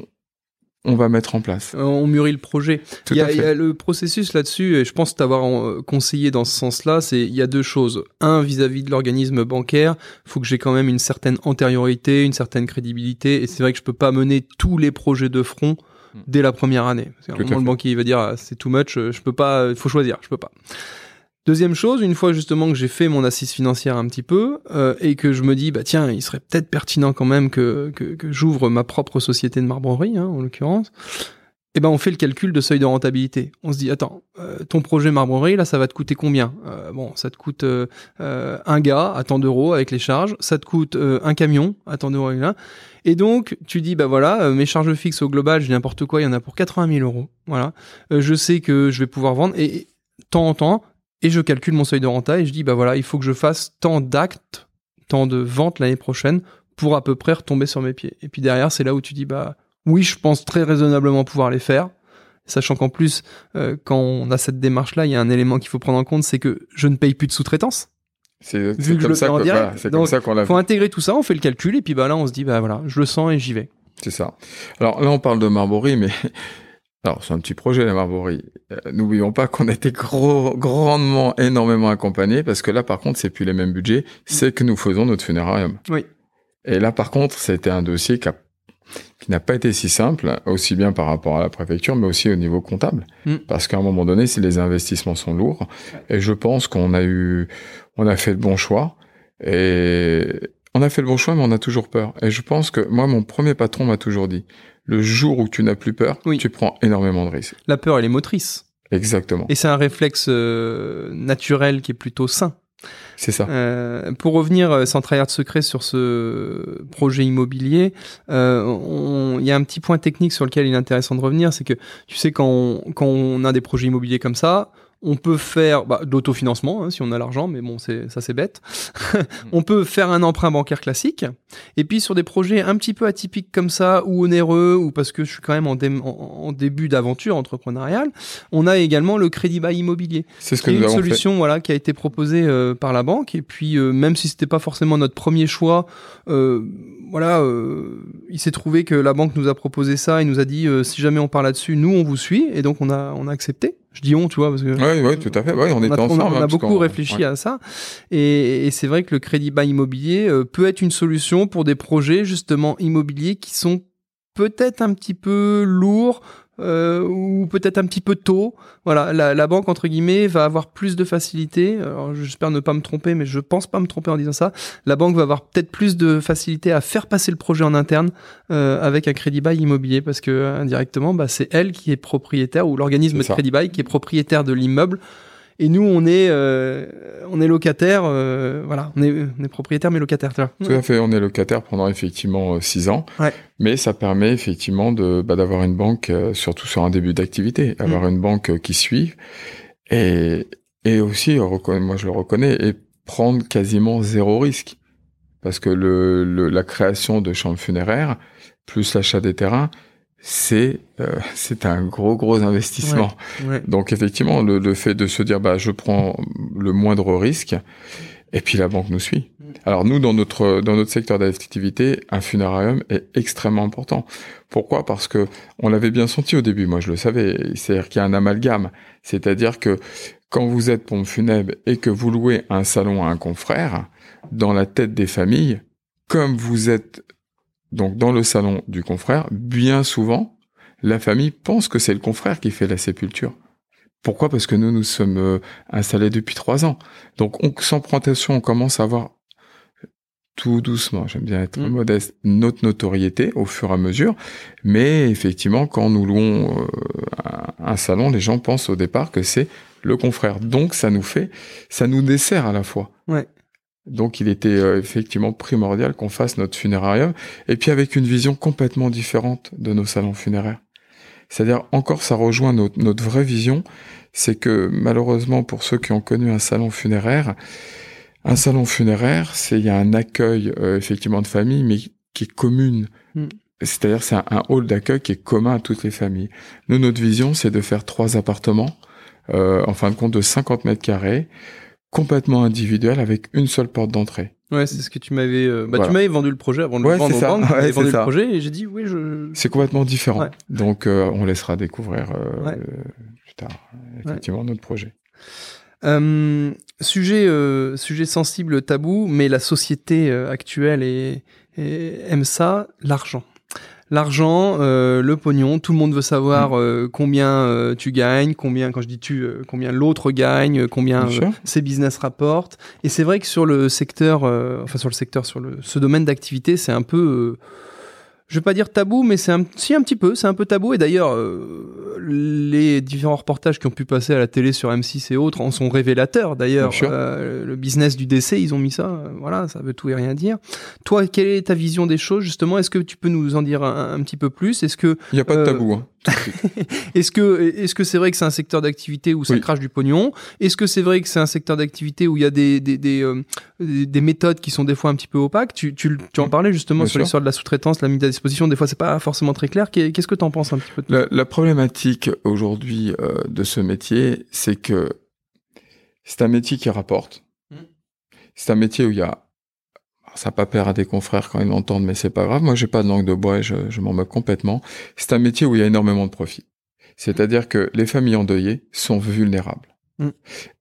on va mettre en place. Euh, On murrit le projet. Tout Il y, à a, il y a le processus là-dessus, et je pense t'avoir euh, conseillé dans ce sens-là, c'est il y a deux choses. Un, vis-à-vis de l'organisme bancaire, faut que j'ai quand même une certaine antériorité, une certaine crédibilité, et c'est vrai que je peux pas mener tous les projets de front Hmm. dès la première année. Parce qu'à un moment, le banquier il va dire ah, c'est too much, euh, je peux pas, il faut choisir, je peux pas. Deuxième chose, une fois justement que j'ai fait mon assise financière un petit peu euh, et que je me dis bah tiens, il serait peut-être pertinent quand même que que, que j'ouvre ma propre société de marbrerie, hein, en l'occurrence. eh ben on fait le calcul de seuil de rentabilité. On se dit attends, euh, ton projet Marbrerie là, ça va te coûter combien? Euh, Bon, ça te coûte euh, euh, un gars à tant d'euros avec les charges, ça te coûte euh, un camion à tant d'euros là. Et donc tu dis bah voilà, mes charges fixes au global, dis n'importe quoi, il y en a pour 80 000 euros. Voilà, je sais que je vais pouvoir vendre et temps en temps et je calcule mon seuil de renta et je dis bah voilà, il faut que je fasse tant d'actes, tant de ventes l'année prochaine pour à peu près retomber sur mes pieds. Et puis derrière, c'est là où tu dis bah oui, je pense très raisonnablement pouvoir les faire. Sachant qu'en plus, euh, quand on a cette démarche-là, il y a un élément qu'il faut prendre en compte, c'est que je ne paye plus de sous-traitance. C'est comme le ça direct, voilà, qu'on l'a Il faut intégrer tout ça, on fait le calcul, et puis bah là, on se dit, bah voilà, je le sens et j'y vais. C'est ça. Alors là, on parle de Marborie, mais alors c'est un petit projet la Marborie. Euh, N'oublions pas qu'on a été gros, grandement, énormément accompagnés, parce que là, par contre, c'est plus les mêmes budgets. C'est que nous faisons notre funérarium. Oui. Et là, par contre, c'était un dossier qui a- qui n'a pas été si simple, aussi bien par rapport à la préfecture, mais aussi au niveau comptable. Mm. Parce qu'à un moment donné, si les investissements sont lourds, et je pense qu'on a eu, on a fait le bon choix, et on a fait le bon choix, mais on a toujours peur. Et je pense que moi, mon premier patron m'a toujours dit, le jour où tu n'as plus peur, Oui. tu prends énormément de risques. La peur, elle est motrice. Exactement. Et c'est un réflexe euh, naturel qui est plutôt sain. C'est ça. Euh, pour revenir euh, sans trahir de secret sur ce projet immobilier, euh, il y a un petit point technique sur lequel il est intéressant de revenir, c'est que tu sais quand on, quand on a des projets immobiliers comme ça, on peut faire bah, de l'autofinancement hein, si on a l'argent, mais bon, c'est ça c'est bête. on peut faire un emprunt bancaire classique, et puis sur des projets un petit peu atypiques comme ça ou onéreux ou parce que je suis quand même en, dé- en- en début d'aventure entrepreneuriale, on a également le crédit bail immobilier. C'est ce que nous une avons fait. solution voilà qui a été proposée euh, par la banque. Et puis euh, même si c'était pas forcément notre premier choix euh, voilà euh, il s'est trouvé que la banque nous a proposé ça et nous a dit euh, si jamais on part là-dessus nous on vous suit. Et donc on a on a accepté je dis on tu vois parce que Oui, oui, tout à fait. On, on était a, on a- ensemble. on a hein, beaucoup réfléchi ouais. à ça et, et c'est vrai que le crédit bail immobilier euh, peut être une solution pour des projets justement immobiliers qui sont peut-être un petit peu lourds euh, ou peut-être un petit peu tôt. Voilà, la, la banque entre guillemets va avoir plus de facilité. Alors, j'espère ne pas me tromper, mais je pense pas me tromper en disant ça. La banque va avoir peut-être plus de facilité à faire passer le projet en interne euh, avec un crédit bail immobilier parce que indirectement, bah, c'est elle qui est propriétaire ou l'organisme de crédit bail qui est propriétaire de l'immeuble. Et nous, on est, euh, on est locataire, euh, voilà, on est, on est propriétaire mais locataire. Tout à fait, on est locataire pendant effectivement euh, six ans, Ouais. mais ça permet effectivement de bah, d'avoir une banque, euh, surtout sur un début d'activité, Mm. avoir une banque euh, qui suit et et aussi, euh, moi je le reconnais, et prendre quasiment zéro risque, parce que le, le la création de chambres funéraires plus l'achat des terrains, c'est euh, c'est un gros gros investissement. Ouais. Donc effectivement, le, le fait de se dire bah je prends le moindre risque et puis la banque nous suit. Mm. Alors nous dans notre dans notre secteur d'activité, un funérarium est extrêmement important. Pourquoi? Parce que on l'avait bien senti au début, moi je le savais, c'est-à-dire qu'il y a un amalgame, c'est-à-dire que quand vous êtes pompe funèbre et que vous louez un salon à un confrère, dans la tête des familles, comme vous êtes donc dans le salon du confrère, bien souvent, la famille pense que c'est le confrère qui fait la sépulture. Pourquoi? Parce que nous, nous sommes euh, installés depuis trois ans. Donc, on, sans prétention, on commence à avoir tout doucement, j'aime bien être Mm. modeste, notre notoriété au fur et à mesure. Mais effectivement, quand nous louons euh, un, un salon, les gens pensent au départ que c'est le confrère. Donc, ça nous fait, ça nous dessert à la fois. Ouais. Donc, il était euh, effectivement primordial qu'on fasse notre funérarium, et puis avec une vision complètement différente de nos salons funéraires. C'est-à-dire, encore, ça rejoint notre, notre vraie vision, c'est que malheureusement, pour ceux qui ont connu un salon funéraire, un salon funéraire, c'est il y a un accueil euh, effectivement de famille, mais qui est commune. Mm. C'est-à-dire, c'est un, un hall d'accueil qui est commun à toutes les familles. Nous, notre vision, c'est de faire trois appartements, euh, en fin de compte, de 50 mètres carrés, complètement individuels, avec une seule porte d'entrée. Ouais, c'est ce que tu m'avais. euh, Bah, Voilà. tu m'avais vendu le projet avant de Ouais, le vendre aux banques. tu Ouais, m'avais vendu le projet et j'ai dit oui, je. C'est complètement différent. Ouais. Donc, euh, on laissera découvrir euh, euh, plus tard, effectivement, notre projet. Euh, sujet, euh, sujet sensible, tabou, mais la société euh, actuelle est, est- aime ça, l'argent. L'argent, euh, le pognon, tout le monde veut Mm. savoir euh, combien euh, tu gagnes, combien, quand je dis tu, euh, combien l'autre gagne, euh, combien Bien euh, ses business rapportent. Et c'est vrai que sur le secteur, euh, enfin sur le secteur, sur le, ce domaine d'activité, c'est un peu, je vais pas dire tabou, mais c'est un, si un petit peu, c'est un peu tabou. Et d'ailleurs, euh, les différents reportages qui ont pu passer à la télé sur M6 et autres en sont révélateurs. D'ailleurs. Euh, le business du décès, ils ont mis ça. euh, voilà, ça veut tout et rien dire. Toi, quelle est ta vision des choses justement? Est-ce que tu peux nous en dire un, un petit peu plus? Est-ce que Il n'y a pas de Euh, tabou. Hein. est-ce que est-ce que c'est vrai que c'est un secteur d'activité où ça Oui. crache du pognon? Est-ce que c'est vrai que c'est un secteur d'activité où il y a des des, des, euh, des- des méthodes qui sont des fois un petit peu opaques? Tu, tu, tu en parlais justement Bien sur l'histoire de la sous-traitance, la mise à disposition. Des fois, c'est pas forcément très clair. Qu'est- Qu'est-ce que tu en penses un petit peu de- La, la problématique aujourd'hui euh, de ce métier, c'est que c'est un métier qui rapporte. Mm. C'est un métier où il y a ça va pas plaire à des confrères quand ils l'entendent, mais c'est pas grave. Moi, j'ai pas de langue de bois et je, je m'en moque complètement. C'est un métier où il y a énormément de profit. C'est-à-dire que les familles endeuillées sont vulnérables. Mm.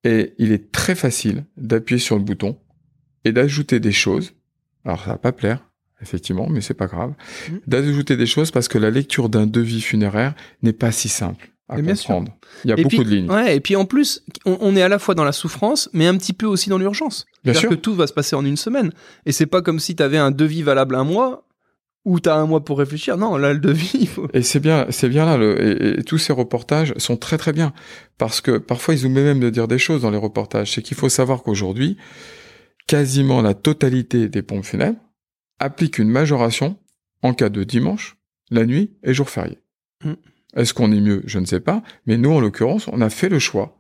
Et il est très facile d'appuyer sur le bouton et d'ajouter des choses. Alors, ça va pas plaire, effectivement, mais c'est pas grave. Mm. D'ajouter des choses parce que la lecture d'un devis funéraire n'est pas si simple à Mais bien sûr. comprendre. Il y a Et beaucoup puis, de lignes. Ouais, et puis en plus, on, on est à la fois dans la souffrance, mais un petit peu aussi dans l'urgence. Bien sûr. que tout va se passer en une semaine. Et c'est pas comme si tu avais un devis valable un mois ou tu as un mois pour réfléchir. Non, là, le devis, il faut. Et c'est bien, c'est bien là. Le, et, et tous ces reportages sont très très bien parce que parfois ils oublient même de dire des choses dans les reportages. C'est qu'il faut savoir qu'aujourd'hui, quasiment la totalité des pompes funèbres appliquent une majoration en cas de dimanche, la nuit et jour férié. Mm. Est-ce qu'on est mieux? Je ne sais pas. Mais nous, en l'occurrence, on a fait le choix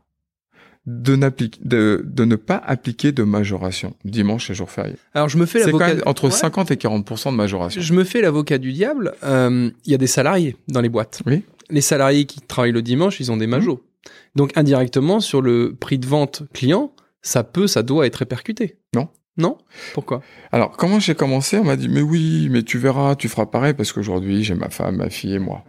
de, n'appliquer- de, de ne pas appliquer de majoration dimanche et jour férié. Alors, je me fais C'est quand l'avocat. même entre Ouais. 50 et 40% de majoration. Je me fais l'avocat du diable. Euh, Il y a des salariés dans les boîtes. Oui. Les salariés qui travaillent le dimanche, ils ont des majos. Donc, indirectement, sur le prix de vente client, ça peut, ça doit être répercuté. Non. Non? Pourquoi? Alors, comment j'ai commencé? On m'a dit, mais oui, mais tu verras, tu feras pareil parce qu'aujourd'hui, j'ai ma femme, ma fille et moi.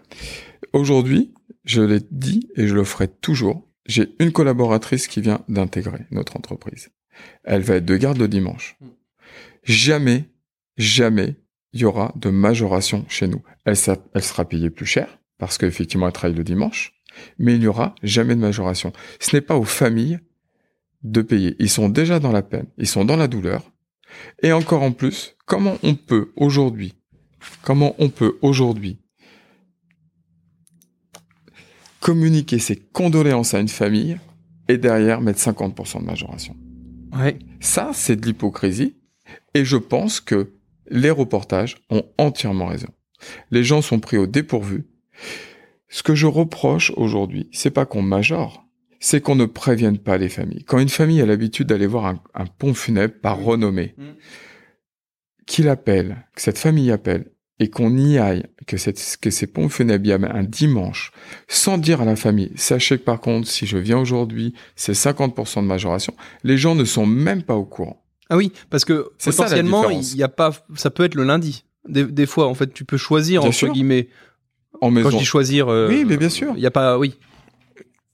Aujourd'hui, je l'ai dit et je le ferai toujours. J'ai une collaboratrice qui vient d'intégrer notre entreprise. Elle va être de garde le dimanche. Jamais, jamais, il y aura de majoration chez nous. Elle sera payée plus cher parce qu'effectivement, elle travaille le dimanche, mais il n'y aura jamais de majoration. Ce n'est pas aux familles de payer. Ils sont déjà dans la peine, ils sont dans la douleur. Et encore en plus, comment on peut aujourd'hui, comment on peut aujourd'hui communiquer ses condoléances à une famille et derrière mettre 50% de majoration. Ouais. Ça, c'est de l'hypocrisie. Et je pense que les reportages ont entièrement raison. Les gens sont pris au dépourvu. Ce que je reproche aujourd'hui, c'est pas qu'on majore, c'est qu'on ne prévienne pas les familles. Quand une famille a l'habitude d'aller voir un, un pont funèbre par renommée, Mm. qu'il appelle, que cette famille appelle, et qu'on y aille, que, cette, que ces pompes un dimanche, sans dire à la famille, sachez que par contre, si je viens aujourd'hui, c'est 50% de majoration, les gens ne sont même pas au courant. Ah oui, parce que potentiellement, il y a pas, ça peut être le lundi. Des, des fois, en fait, tu peux choisir Bien entre sûr. guillemets. En Quand maison, je dis choisir, euh, Oui, mais bien sûr. Il y a pas, oui.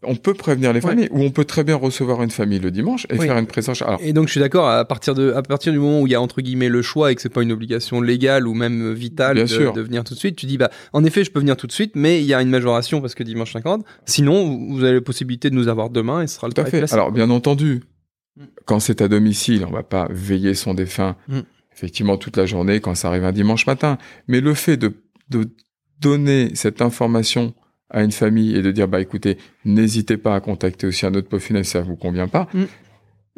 On peut prévenir les Ouais. familles, ou on peut très bien recevoir une famille le dimanche et Oui. faire une présence. Alors, Et donc, je suis d'accord. À partir de, à partir du moment où il y a entre guillemets le choix et que c'est pas une obligation légale ou même vitale Bien de, sûr. de venir tout de suite, tu dis bah, en effet, je peux venir tout de suite, mais il y a une majoration parce que dimanche 50. Sinon, vous- avez la possibilité de nous avoir demain et ce sera le tout à tarif fait. classique. Alors, bien entendu, Mm. quand c'est à domicile, on va pas veiller son défunt, Mm. effectivement, toute la journée quand ça arrive un dimanche matin. Mais le fait de, de donner cette information à une famille et de dire, bah, écoutez, n'hésitez pas à contacter aussi un autre peaufinet si ça vous convient pas. Mm.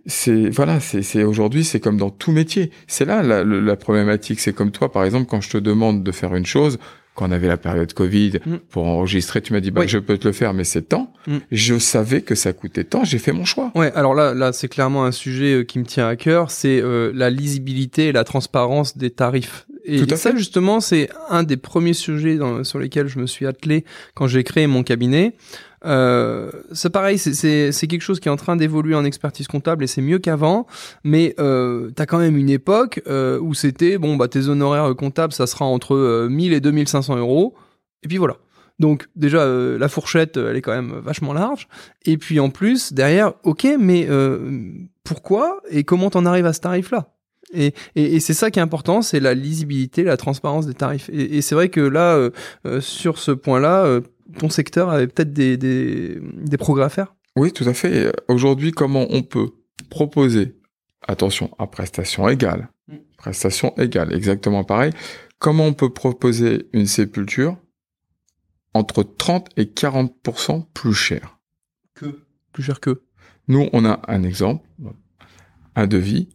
C'est voilà, c'est aujourd'hui, c'est comme dans tout métier. C'est là la, la problématique. C'est comme toi, par exemple, quand je te demande de faire une chose, quand on avait la période Covid Mm. pour enregistrer, tu m'as dit bah Oui. je peux te le faire, mais c'est temps. Mm. Je savais que ça coûtait tant, j'ai fait mon choix. Ouais, alors là, là, c'est clairement un sujet euh, qui me tient à cœur, c'est euh, la lisibilité et la transparence des tarifs. Et ça, justement, c'est un des premiers sujets dans- sur lesquels je me suis attelé quand j'ai créé mon cabinet. Euh, c'est pareil, c'est- quelque chose qui est en train d'évoluer en expertise comptable et c'est mieux qu'avant. Mais euh, t'as quand même une époque euh, où c'était bon, bah tes honoraires comptables, ça sera entre euh, 1000 et 2500 euros. Et puis voilà. Donc déjà euh, la fourchette, euh, elle est quand même vachement large. Et puis en plus derrière, ok, mais euh, pourquoi et comment t'en arrives à ce tarif-là? Et, et, et c'est ça qui est important, c'est la lisibilité, la transparence des tarifs. Et, et c'est vrai que là, euh, euh, sur ce point-là, euh, ton secteur avait peut-être des, des, des progrès à faire. Oui, tout à fait. Aujourd'hui, comment on peut proposer, attention, à prestation égale, Mm. prestation égale, exactement pareil, comment on peut proposer une sépulture entre 30 et 40% plus cher? Que Plus cher que Nous, on a un exemple, un devis,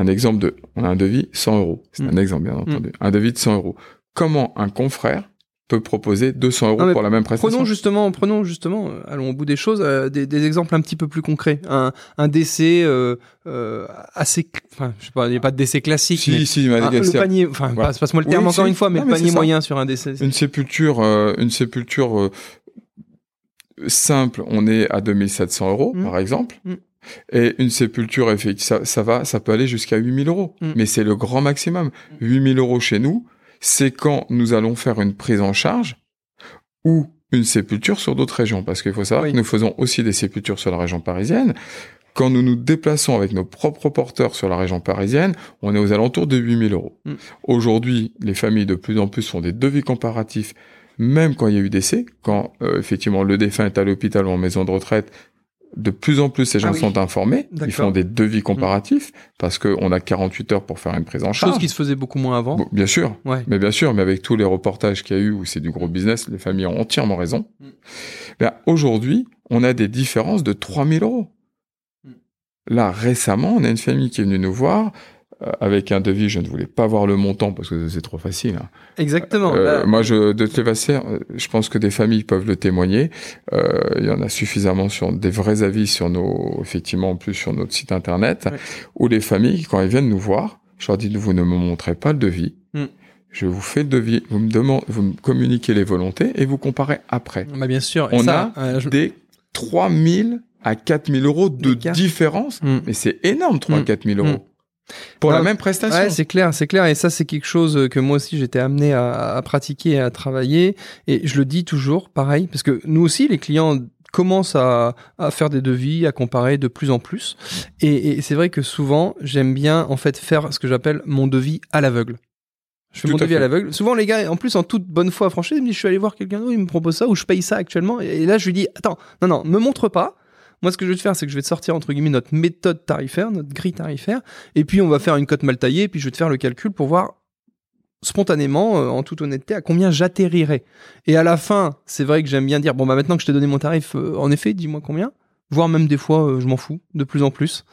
un exemple de, on a un devis 100 euros. C'est Mm. un exemple, bien entendu. Un devis de 100 euros. Comment un confrère peut proposer 200 euros mais pour la même prestation? Prenons justement, prenons justement, euh, allons au bout des choses, euh, des, des exemples un petit peu plus concrets. Un, un décès euh, euh, assez, enfin, je sais pas, il n'y a pas de décès classique, mais Si, si, un- le panier, enfin, Voilà. passe- passe-moi le Oui, terme encore si. une fois, mais Non, le mais panier moyen sur un décès. Une sépulture, une sépulture simple, on est à 2700 euros, Mm. par exemple. Mm. Et une sépulture, effectivement, ça, ça va, ça peut aller jusqu'à 8000 euros. Mm. Mais c'est le grand maximum. 8000 euros chez nous, c'est quand nous allons faire une prise en charge ou une sépulture sur d'autres régions. Parce qu'il faut savoir Oui. que nous faisons aussi des sépultures sur la région parisienne. Quand nous nous déplaçons avec nos propres porteurs sur la région parisienne, on est aux alentours de 8000 euros. Mm. Aujourd'hui, les familles de plus en plus font des devis comparatifs, même quand il y a eu décès, quand euh, effectivement le défunt est à l'hôpital ou en maison de retraite. De plus en plus, ces gens Ah oui. sont informés. Ils font des devis comparatifs parce qu'on a 48 heures pour faire une prise en charge. Chose qui se faisait beaucoup moins avant. Bon, bien sûr, Ouais. mais bien sûr, mais avec tous les reportages qu'il y a eu où c'est du gros business, les familles ont entièrement raison. Mm. Ben, Aujourd'hui, on a des différences de 3000 euros. Mm. Là, récemment, on a une famille qui est venue nous voir avec un devis. Je ne voulais pas voir le montant parce que c'est trop facile. hein. Exactement. Euh, Là, moi, je, de euh, je pense que des familles peuvent le témoigner. Euh, il y en a suffisamment sur des vrais avis sur nos, effectivement, en plus sur notre site internet, Ouais. où les familles, quand elles viennent nous voir, je leur dis, vous ne me montrez pas le devis. Mm. Je vous fais le devis, vous me demandez, vous me communiquez les volontés et vous comparez après. bah, bien sûr. Et on ça, euh, je- Des 3000 à 4000 euros de différence. Mm. Mais c'est énorme, 3 Mm. à 4000 euros. Pour la même prestation. Ouais, c'est clair, c'est clair. Et ça, c'est quelque chose que moi aussi j'étais amené à, à pratiquer et à travailler. Et je le dis toujours, pareil, parce que nous aussi, les clients commencent à, à faire des devis, à comparer de plus en plus. Et, et c'est vrai que souvent, j'aime bien en fait faire ce que j'appelle mon devis à l'aveugle. Je fais Tout mon à devis à l'aveugle. Souvent, les gars, en plus, en toute bonne foi franchise, ils me disent, je suis allé voir quelqu'un d'autre, il me propose ça, ou je paye ça actuellement. Et là, je lui dis, attends, non, non, me montre pas. Moi, ce que je vais te faire, c'est que je vais te sortir, entre guillemets, notre méthode tarifaire, notre grille tarifaire. Et puis, on va faire une cote mal taillée, et puis je vais te faire le calcul pour voir spontanément, euh, en toute honnêteté, à combien j'atterrirai. Et à la fin, c'est vrai que j'aime bien dire, bon, bah maintenant que je t'ai donné mon tarif, euh, en effet, dis-moi combien. Voire même des fois, euh, je m'en fous, de plus en plus.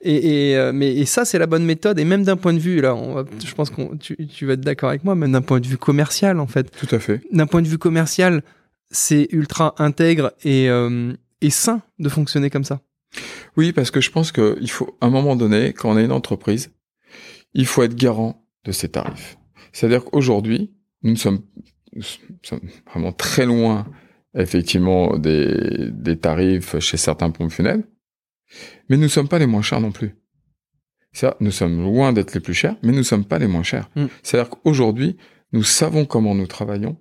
Et, et, euh, mais, et ça, c'est la bonne méthode. Et même d'un point de vue, là, on va, je pense que tu, tu vas être d'accord avec moi, même d'un point de vue commercial, en fait. Tout à fait. D'un point de vue commercial, c'est ultra intègre et, euh, et sain de fonctionner comme ça. Oui, parce que je pense qu'il faut, à un moment donné, quand on est une entreprise, il faut être garant de ses tarifs. C'est-à-dire qu'aujourd'hui, nous sommes, nous sommes vraiment très loin, effectivement, des, des tarifs chez certains pompes funèbres, mais nous ne sommes pas les moins chers non plus. Ça, nous sommes loin d'être les plus chers, mais nous ne sommes pas les moins chers. Mm. C'est-à-dire qu'aujourd'hui, nous savons comment nous travaillons,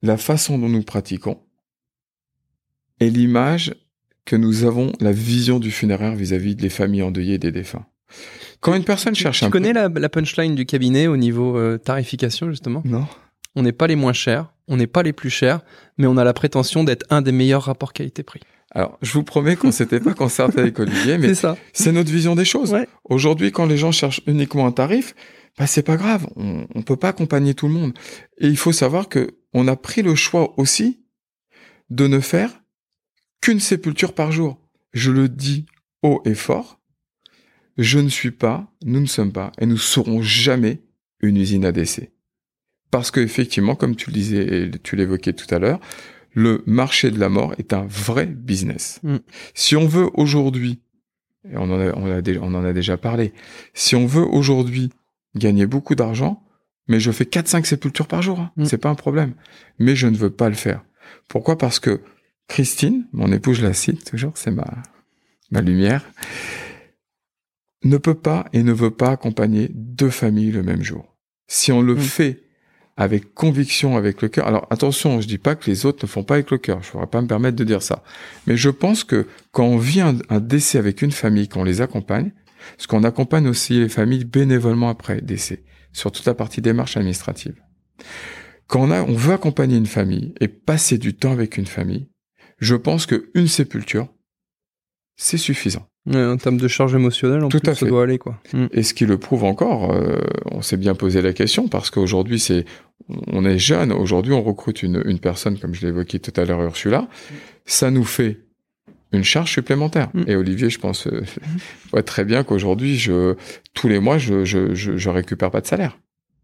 la façon dont nous pratiquons, et l'image que nous avons, la vision du funéraire vis-à-vis des familles endeuillées et des défunts. Quand une personne Tu, cherche tu un connais peu... la, la punchline du cabinet au niveau euh, tarification, justement? Non. On n'est pas les moins chers, on n'est pas les plus chers, mais on a la prétention d'être un des meilleurs rapports qualité-prix. Alors, je vous promets qu'on s'était pas concerté avec Olivier, mais C'est ça. c'est notre vision des choses. Ouais. Aujourd'hui, quand les gens cherchent uniquement un tarif, bah, c'est pas grave. On, on peut pas accompagner tout le monde. Et il faut savoir que on a pris le choix aussi de ne faire qu'une sépulture par jour. Je le dis haut et fort. Je ne suis pas, nous ne sommes pas, et nous serons jamais une usine à décès. Parce que effectivement, comme tu le disais et tu l'évoquais tout à l'heure, le marché de la mort est un vrai business. Mm. Si on veut aujourd'hui, et on en a, on, a dé- on en a déjà parlé, si on veut aujourd'hui gagner beaucoup d'argent, mais je fais 4-5 sépultures par jour, hein, Mm. c'est pas un problème. Mais je ne veux pas le faire. Pourquoi? Parce que Christine, mon épouse, je la cite toujours, c'est ma, ma lumière, ne peut pas et ne veut pas accompagner deux familles le même jour. Si on le Mm. fait avec conviction, avec le cœur. Alors attention, je dis pas que les autres ne font pas avec le cœur. Je ne pourrais pas me permettre de dire ça. Mais je pense que quand on vit un, un décès avec une famille, qu'on les accompagne, parce qu'on accompagne aussi les familles bénévolement après décès, sur toute la partie démarche administrative. Quand on, a, on veut accompagner une famille et passer du temps avec une famille, je pense qu'une sépulture, c'est suffisant. Ouais, en termes de charge émotionnelle, en Tout plus, à ça doit aller, quoi. Mm. Et ce qui le prouve encore, euh, on s'est bien posé la question parce qu'aujourd'hui, c'est, on est jeune. Aujourd'hui, on recrute une, une personne, comme je l'ai évoqué tout à l'heure, Ursula. Ça nous fait une charge supplémentaire. Mm. Et Olivier, je pense, euh, voit très bien qu'aujourd'hui, je, tous les mois, je, je, je, je récupère pas de salaire.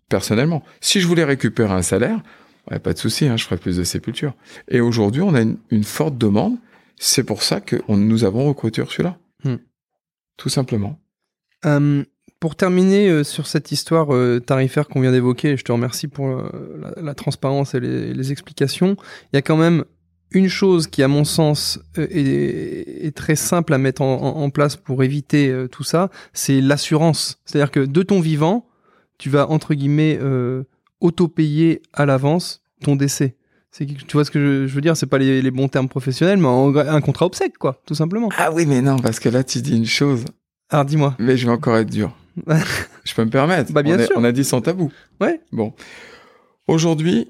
Personnellement. Si je voulais récupérer un salaire, ouais, pas de souci, hein, je ferais plus de sépulture. Et aujourd'hui, on a une, une forte demande. C'est pour ça que on- nous avons recruté Ursula. Mm. Tout simplement. Euh, pour terminer euh, sur cette histoire euh, tarifaire qu'on vient d'évoquer, je te remercie pour la, la transparence et les, les explications. Il y a quand même une chose qui, à mon sens, est, est très simple à mettre en, en- en place pour éviter tout ça, c'est l'assurance. C'est-à-dire que de ton vivant, tu vas, entre guillemets, auto-payer à l'avance ton décès. C'est, tu vois ce que je, je veux dire? C'est pas les, les bons termes professionnels, mais en- un contrat obsèque, quoi, tout simplement. Ah oui, mais non, parce que là, tu dis une chose, Alors dis-moi. mais je vais encore être dur. je peux me permettre. Bah, bien on, est- sûr. on a dit sans tabou. Ouais. Bon. Aujourd'hui,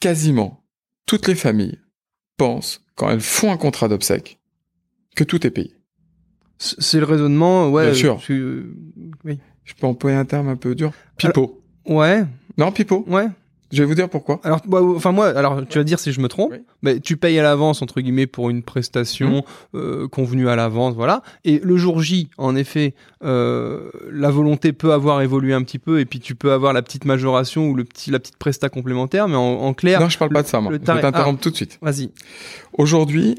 quasiment toutes les familles pensent, quand elles font un contrat d'obsèques, que tout est payé. C'est le raisonnement, ouais. Bien sûr. euh, oui. Je peux employer un terme un peu dur? Pipeau. Ouais, Non, pipeau. ouais. Je vais vous dire pourquoi. Alors, bah, enfin moi, alors tu vas dire si je me trompe, Oui. mais tu payes à l'avance entre guillemets pour une prestation euh, convenue à l'avance, voilà. Et le jour J, en effet, euh, la volonté peut avoir évolué un petit peu, et puis tu peux avoir la petite majoration ou le petit, la petite presta complémentaire, mais en, en clair, Non, je parle pas de ça, moi. Je vais tarif- t'interrompre tout de suite. vas-y. Aujourd'hui,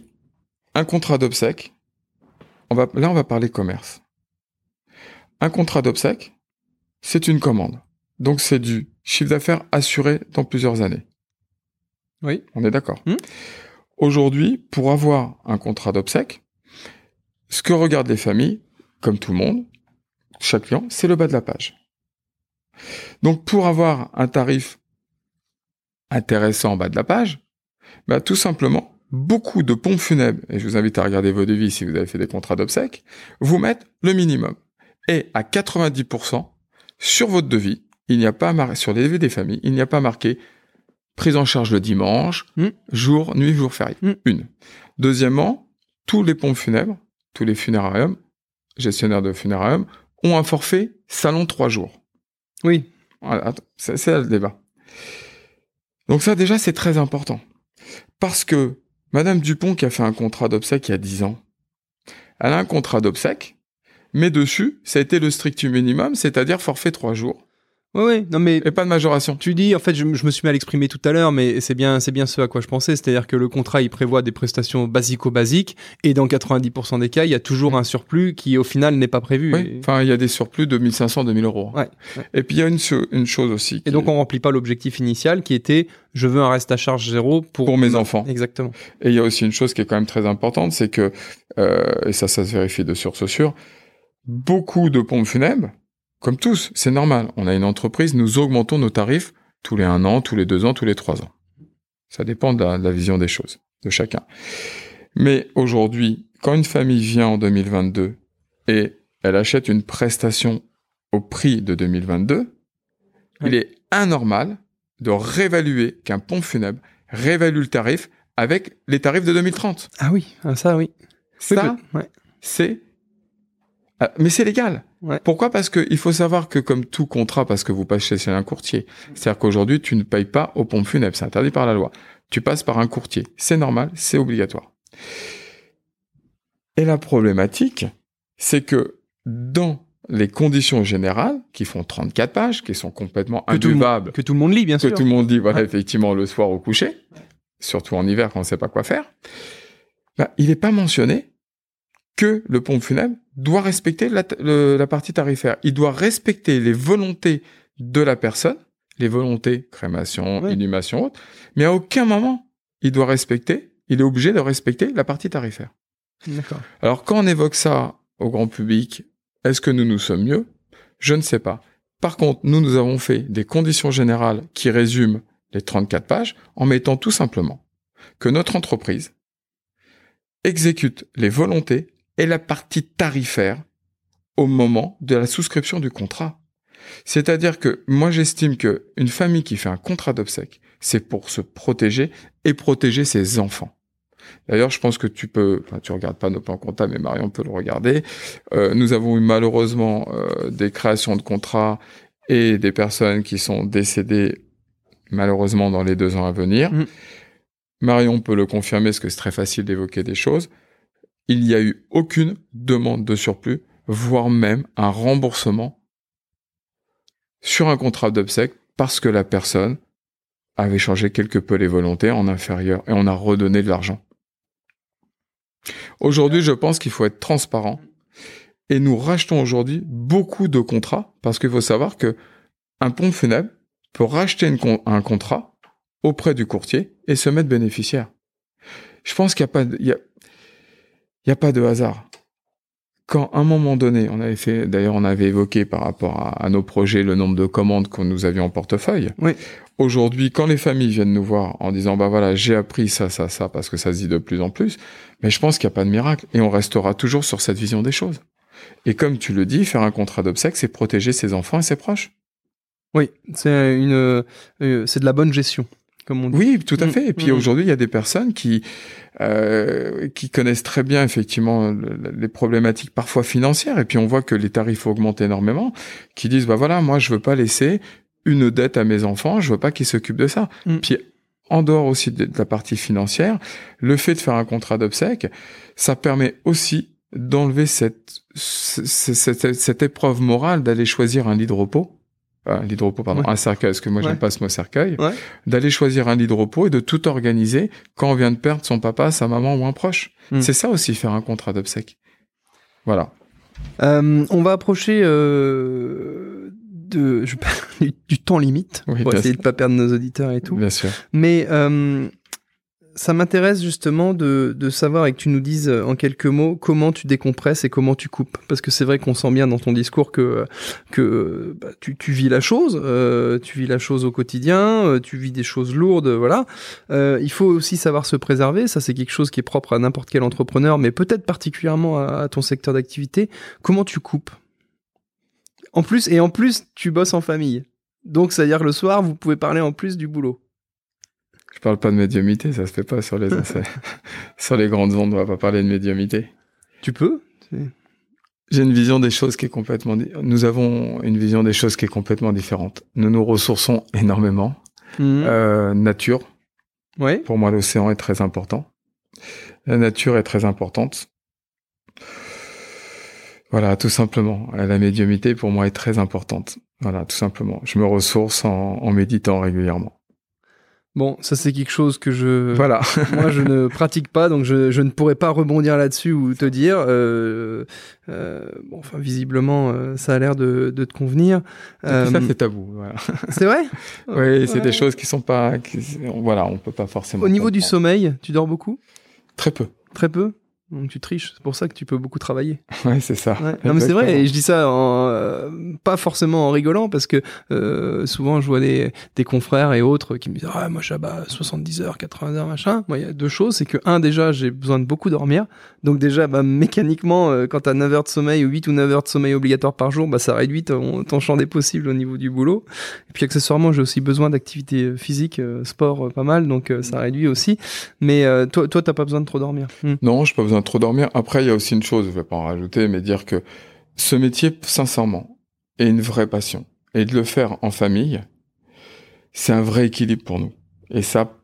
un contrat d'obsèques, on va, là, on va parler commerce. Un contrat d'obsèques, c'est une commande. Donc, c'est du chiffre d'affaires assuré dans plusieurs années. Oui. On est d'accord. Hmm. Aujourd'hui, pour avoir un contrat d'obsèques, ce que regardent les familles, comme tout le monde, chaque client, c'est le bas de la page. Donc, pour avoir un tarif intéressant en bas de la page, bah, tout simplement, beaucoup de pompes funèbres, et je vous invite à regarder vos devis si vous avez fait des contrats d'obsèques, vous mettent le minimum. Et à 90%, sur votre devis, il n'y a pas mar- sur les devis des familles, il n'y a pas marqué prise en charge le dimanche, Mm. jour, nuit, jour férié. Mm. Une. Deuxièmement, tous les pompes funèbres, tous les funérariums, gestionnaires de funérariums, ont un forfait salon trois jours. Oui. Voilà, attends, c'est là le débat. Donc ça, déjà, c'est très important. Parce que Madame Dupont, qui a fait un contrat d'obsèques il y a 10 ans, elle a un contrat d'obsèques, mais dessus, ça a été le strict minimum, c'est-à-dire forfait 3 jours, Oui, oui. Non mais et pas de majoration. Tu dis, en fait, je, je me suis mal exprimé tout à l'heure, mais c'est bien, c'est bien ce à quoi je pensais, c'est-à-dire que le contrat, il prévoit des prestations basico-basiques, et dans 90% des cas, il y a toujours un surplus qui, au final, n'est pas prévu. Oui, Et, enfin, il y a des surplus de 1500, 2000 euros. Ouais, ouais. Et puis, il y a une, cho- une chose aussi. et donc, on remplit pas l'objectif initial, qui était, je veux un reste à charge zéro pour, Pour mes enfants. Exactement. Et il y a aussi une chose qui est quand même très importante, c'est que, euh, et ça, ça se vérifie de source sûre, beaucoup de pompes funèbres, comme tous, c'est normal. On a une entreprise, nous augmentons nos tarifs tous les un an, tous les deux ans, tous les trois ans. Ça dépend de la, de la vision des choses, de chacun. Mais aujourd'hui, quand une famille vient en 2022 et elle achète une prestation au prix de 2022, il est anormal de réévaluer qu'un pompe funèbre réévalue le tarif avec les tarifs de 2030. Ah oui, ah, ça, oui. Ça, Oui, ouais. c'est... Ah, Mais c'est légal. Ouais. Pourquoi? Parce qu'il faut savoir que comme tout contrat, parce que vous passez chez un courtier, c'est-à-dire qu'aujourd'hui, tu ne payes pas aux pompes funèbres, c'est interdit par la loi. Tu passes par un courtier. C'est normal, c'est obligatoire. Et la problématique, c'est que dans les conditions générales, qui font 34 pages, qui sont complètement Que tout, le imbuvables, monde, que tout le monde lit, bien que sûr. tout le monde dit, voilà, Ouais. effectivement, le soir au coucher, surtout en hiver quand on ne sait pas quoi faire, bah, il n'est pas mentionné que le pompe funèbre doit respecter la, le- la partie tarifaire. Il doit respecter les volontés de la personne, les volontés crémation, Ouais. inhumation, autres, mais à aucun moment il doit respecter, il est obligé de respecter la partie tarifaire. D'accord. Alors quand on évoque ça au grand public, est-ce que nous nous sommes mieux? Je ne sais pas. Par contre, nous, nous avons fait des conditions générales qui résument les 34 pages en mettant tout simplement que notre entreprise exécute les volontés et la partie tarifaire au moment de la souscription du contrat. C'est-à-dire que moi j'estime que une famille qui fait un contrat d'obsèques, c'est pour se protéger et protéger ses enfants. D'ailleurs, je pense que tu peux, enfin, tu regardes pas nos plans comptables, mais Marion peut le regarder. Euh, nous avons eu malheureusement euh, des créations de contrats et des personnes qui sont décédées malheureusement dans les deux ans à venir. Mm. Marion peut le confirmer, parce que c'est très facile d'évoquer des choses. Il n'y a eu aucune demande de surplus, voire même un remboursement sur un contrat d'obsèque parce que la personne avait changé quelque peu les volontés en inférieur et on a redonné de l'argent. Aujourd'hui, je pense qu'il faut être transparent et nous rachetons aujourd'hui beaucoup de contrats parce qu'il faut savoir que un pont funèbre peut racheter un contrat auprès du courtier et se mettre bénéficiaire. Je pense qu'il n'y a pas il y a pas de hasard. Quand à un moment donné, on avait fait, d'ailleurs, on avait évoqué par rapport à, à nos projets le nombre de commandes que nous avions en portefeuille. Oui. Aujourd'hui, quand les familles viennent nous voir en disant, bah voilà, j'ai appris ça, ça, ça, parce que ça se dit de plus en plus, mais je pense qu'il n'y a pas de miracle et on restera toujours sur cette vision des choses. Et comme tu le dis, faire un contrat d'obsèque, c'est protéger ses enfants et ses proches. Oui, c'est une, euh, c'est de la bonne gestion, comme on dit. Oui, tout à Mm, fait. Et puis mm. aujourd'hui, il y a des personnes qui euh, qui connaissent très bien effectivement le- le- les problématiques parfois financières. Et puis on voit que les tarifs augmentent énormément. Qui disent bah voilà, moi je veux pas laisser une dette à mes enfants. Je veux pas qu'ils s'occupent de ça. Mm. Puis en dehors aussi de, la partie financière, le fait de faire un contrat d'obsèque, ça permet aussi d'enlever cette, ce- ce- cette, cette épreuve morale d'aller choisir un lit de repos. Un lit de repos, pardon, Ouais. un cercueil, parce que moi Ouais. j'aime pas ce mot cercueil Ouais. d'aller choisir un lit de repos et de tout organiser quand on vient de perdre son papa, sa maman ou un proche. Mm. C'est ça aussi faire un contrat d'obsèque. Voilà. Euh, on va approcher euh, de, je, du, du temps limite Oui, pour essayer sûr. de pas perdre nos auditeurs et tout. Bien sûr. Mais euh, ça m'intéresse justement de, de savoir et que tu nous dises euh, en quelques mots comment tu décompresses et comment tu coupes. Parce que c'est vrai qu'on sent bien dans ton discours que, que bah, tu, tu vis la chose, euh, tu vis la chose au quotidien, euh, tu vis des choses lourdes, voilà. Euh, il faut aussi savoir se préserver, ça c'est quelque chose qui est propre à n'importe quel entrepreneur, mais peut-être particulièrement à, à ton secteur d'activité. Comment tu coupes? En plus, et en plus, tu bosses en famille. Donc, c'est-à-dire le soir, vous pouvez parler en plus du boulot. Je parle pas de médiumité, ça se fait pas sur les sur les grandes ondes, on va pas parler de médiumité. Tu peux J'ai une vision des choses qui est complètement nous avons une vision des choses qui est complètement différente. Nous nous ressourçons énormément. Mhm. Euh, nature, Ouais. pour moi l'océan est très important. La nature est très importante. Voilà, tout simplement. La médiumité pour moi est très importante. Voilà, tout simplement. Je me ressource en, en méditant régulièrement. Bon, ça c'est quelque chose que je, Voilà. moi je ne pratique pas, donc je, je ne pourrais pas rebondir là-dessus ou te dire. Euh, euh, bon, enfin, visiblement, euh, ça a l'air de, de te convenir. Tout ça c'est tabou. Voilà. c'est vrai? Oui, c'est Ouais. des choses qui sont pas. qui- voilà, on peut pas forcément. Au niveau du sommeil, tu dors beaucoup? Très peu. Très peu? Donc tu triches, c'est pour ça que tu peux beaucoup travailler. Ouais, c'est ça. Ouais. Non mais c'est vrai, et je dis ça en, euh, pas forcément en rigolant parce que euh, souvent je vois des, des confrères et autres qui me disent ah moi j'abats 70 heures, 80 heures machin. Moi il y a deux choses, c'est que un déjà j'ai besoin de beaucoup dormir, donc déjà bah, mécaniquement euh, quand t'as 9 heures de sommeil ou 8 ou 9 heures de sommeil obligatoire par jour, bah ça réduit ton, ton champ des possibles au niveau du boulot. Et puis accessoirement j'ai aussi besoin d'activité physique, euh, sport euh, pas mal, donc euh, ça réduit aussi. Mais euh, toi toi t'as pas besoin de trop dormir. Hmm. Non, j'ai pas besoin trop dormir. Après, il y a aussi une chose, je vais pas en rajouter, mais dire que ce métier, sincèrement, est une vraie passion. Et de le faire en famille, c'est un vrai équilibre pour nous. Et ça,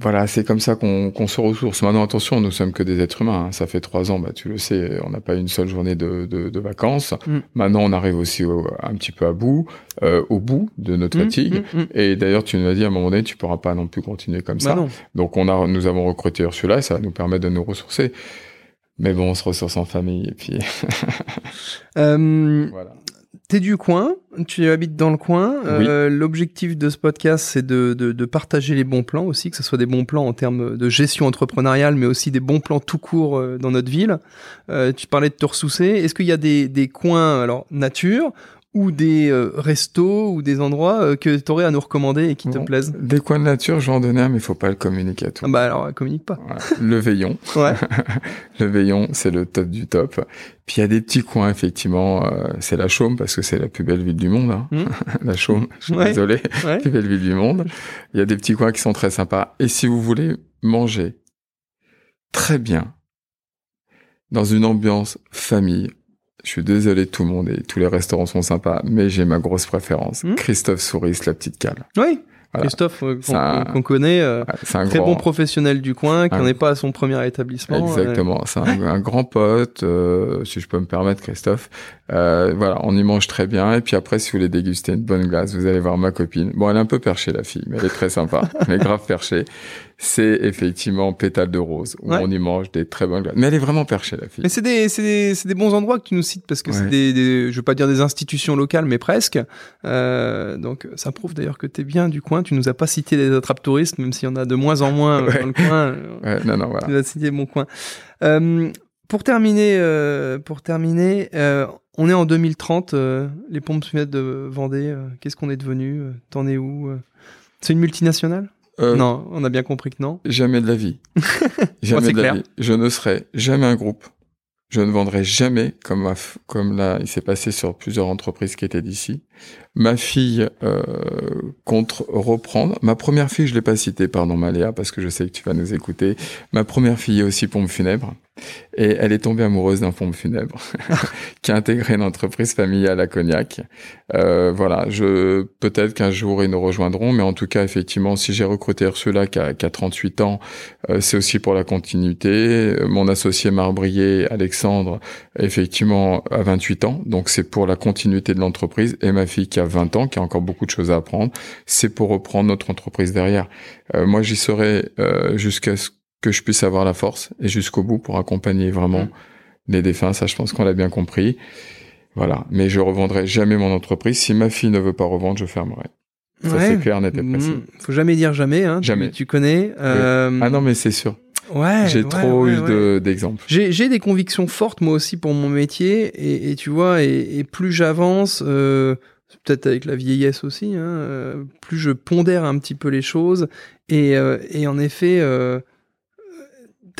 voilà, c'est comme ça qu'on se ressource. Maintenant, attention, nous sommes que des êtres humains. hein. Ça fait trois ans, bah, tu le sais, on n'a pas une seule journée de, de, de vacances. Mm. Maintenant, on arrive aussi au- un petit peu à bout, euh, au bout de notre Hmm, fatigue. hmm. Et d'ailleurs, tu nous as dit à un moment donné, tu pourras pas non plus continuer comme Bah ça. non. Donc on a, nous avons recruté Ursula et ça va nous permettre de nous ressourcer. Mais bon, on se ressource en famille et puis Euh, voilà. T'es du coin, tu habites dans le coin. Euh, L'objectif de ce podcast, c'est de, de, de partager les bons plans aussi, que ce soit des bons plans en termes de gestion entrepreneuriale, mais aussi des bons plans tout court euh, dans notre ville. Euh, tu parlais de te ressourcer. Est-ce qu'il y a des, des coins, alors nature, ou des euh, restos, ou des endroits euh, que tu aurais à nous recommander et qui te plaisent Des coins de nature, je vais en donner un, mais il faut pas le communiquer à tout. ah Bah alors, communique pas. Voilà. Le Veillon. Ouais. Le Veillon, c'est le top du top. Puis il y a des petits coins, effectivement. euh, c'est la Chaume, parce que c'est la plus belle ville du monde. Hein. Hmm. la Chaume, je suis Ouais. désolé. ouais. plus belle ville du monde. Il y a des petits coins qui sont très sympas. Et si vous voulez manger très bien dans une ambiance famille. Je suis désolé tout le monde et tous les restaurants sont sympas, mais j'ai ma grosse préférence. Hmm. Christophe Souris, la petite cale. Oui. Voilà. Christophe, euh, qu'on un- connaît, euh, un très grand, bon professionnel du coin, qui un- n'en est pas à son premier établissement. Exactement, c'est un, un grand pote, euh, si je peux me permettre, Christophe. Euh, voilà, on y mange très bien. Et puis après, si vous voulez déguster une bonne glace, vous allez voir ma copine. Bon, elle est un peu perchée, la fille, mais elle est très sympa. elle est grave perchée. C'est effectivement Pétale de Rose, où Ouais. on y mange des très bonnes glaces. Mais elle est vraiment perchée, la fille. Mais c'est des, c'est des, c'est des bons endroits que tu nous cites parce que c'est des, des- je veux pas dire des institutions locales, mais presque. Euh, donc ça prouve d'ailleurs que t'es bien du coin. Tu nous as pas cité les attrapes touristes, même s'il y en a de moins en moins euh, Ouais. dans le coin. Ouais, non, non, voilà. Tu nous as cité mon coin. Euh, pour terminer, euh, pour terminer, euh, on est en 2030. euh, les pompes funèbres de Vendée, qu'est-ce qu'on est devenu T'en es où C'est une multinationale? Euh, Non, on a bien compris que non. Jamais de la vie. jamais de la vie. Je ne serai jamais un groupe. Je ne vendrai jamais, comme, ma f- comme là, il s'est passé sur plusieurs entreprises qui étaient d'ici. Ma fille euh, compte reprendre. Ma première fille, je l'ai pas citée, pardon Maléa, parce que je sais que tu vas nous écouter. Ma première fille est aussi pompe funèbre. Et elle est tombée amoureuse d'un pompe funèbre qui a intégré une entreprise familiale à Cognac. Euh, voilà, je peut-être qu'un jour ils nous rejoindront, mais en tout cas, effectivement, si j'ai recruté Ursula qui a, qui a 38 ans, euh, c'est aussi pour la continuité. Euh, Mon associé Marbrier, Alexandre, effectivement, a 28 ans, donc c'est pour la continuité de l'entreprise. Et ma fille qui a 20 ans, qui a encore beaucoup de choses à apprendre, c'est pour reprendre notre entreprise derrière. Euh, moi, j'y serai euh, jusqu'à ce que je puisse avoir la force et jusqu'au bout pour accompagner vraiment Mm. les défunts. Ça, je pense qu'on l'a bien compris. Voilà. Mais je revendrai jamais mon entreprise. Si ma fille ne veut pas revendre, je fermerai. Ça, Ouais. c'est clair, net et précis. Mm, Faut jamais dire jamais. Hein, Jamais. Tu, connais. euh, Ah non, mais c'est sûr. Ouais. J'ai ouais, trop ouais, eu de- d'exemples. J'ai des convictions fortes moi aussi pour mon métier et, et tu vois et, et plus j'avance, euh, peut-être avec la vieillesse aussi, hein, euh, plus je pondère un petit peu les choses et, et en effet,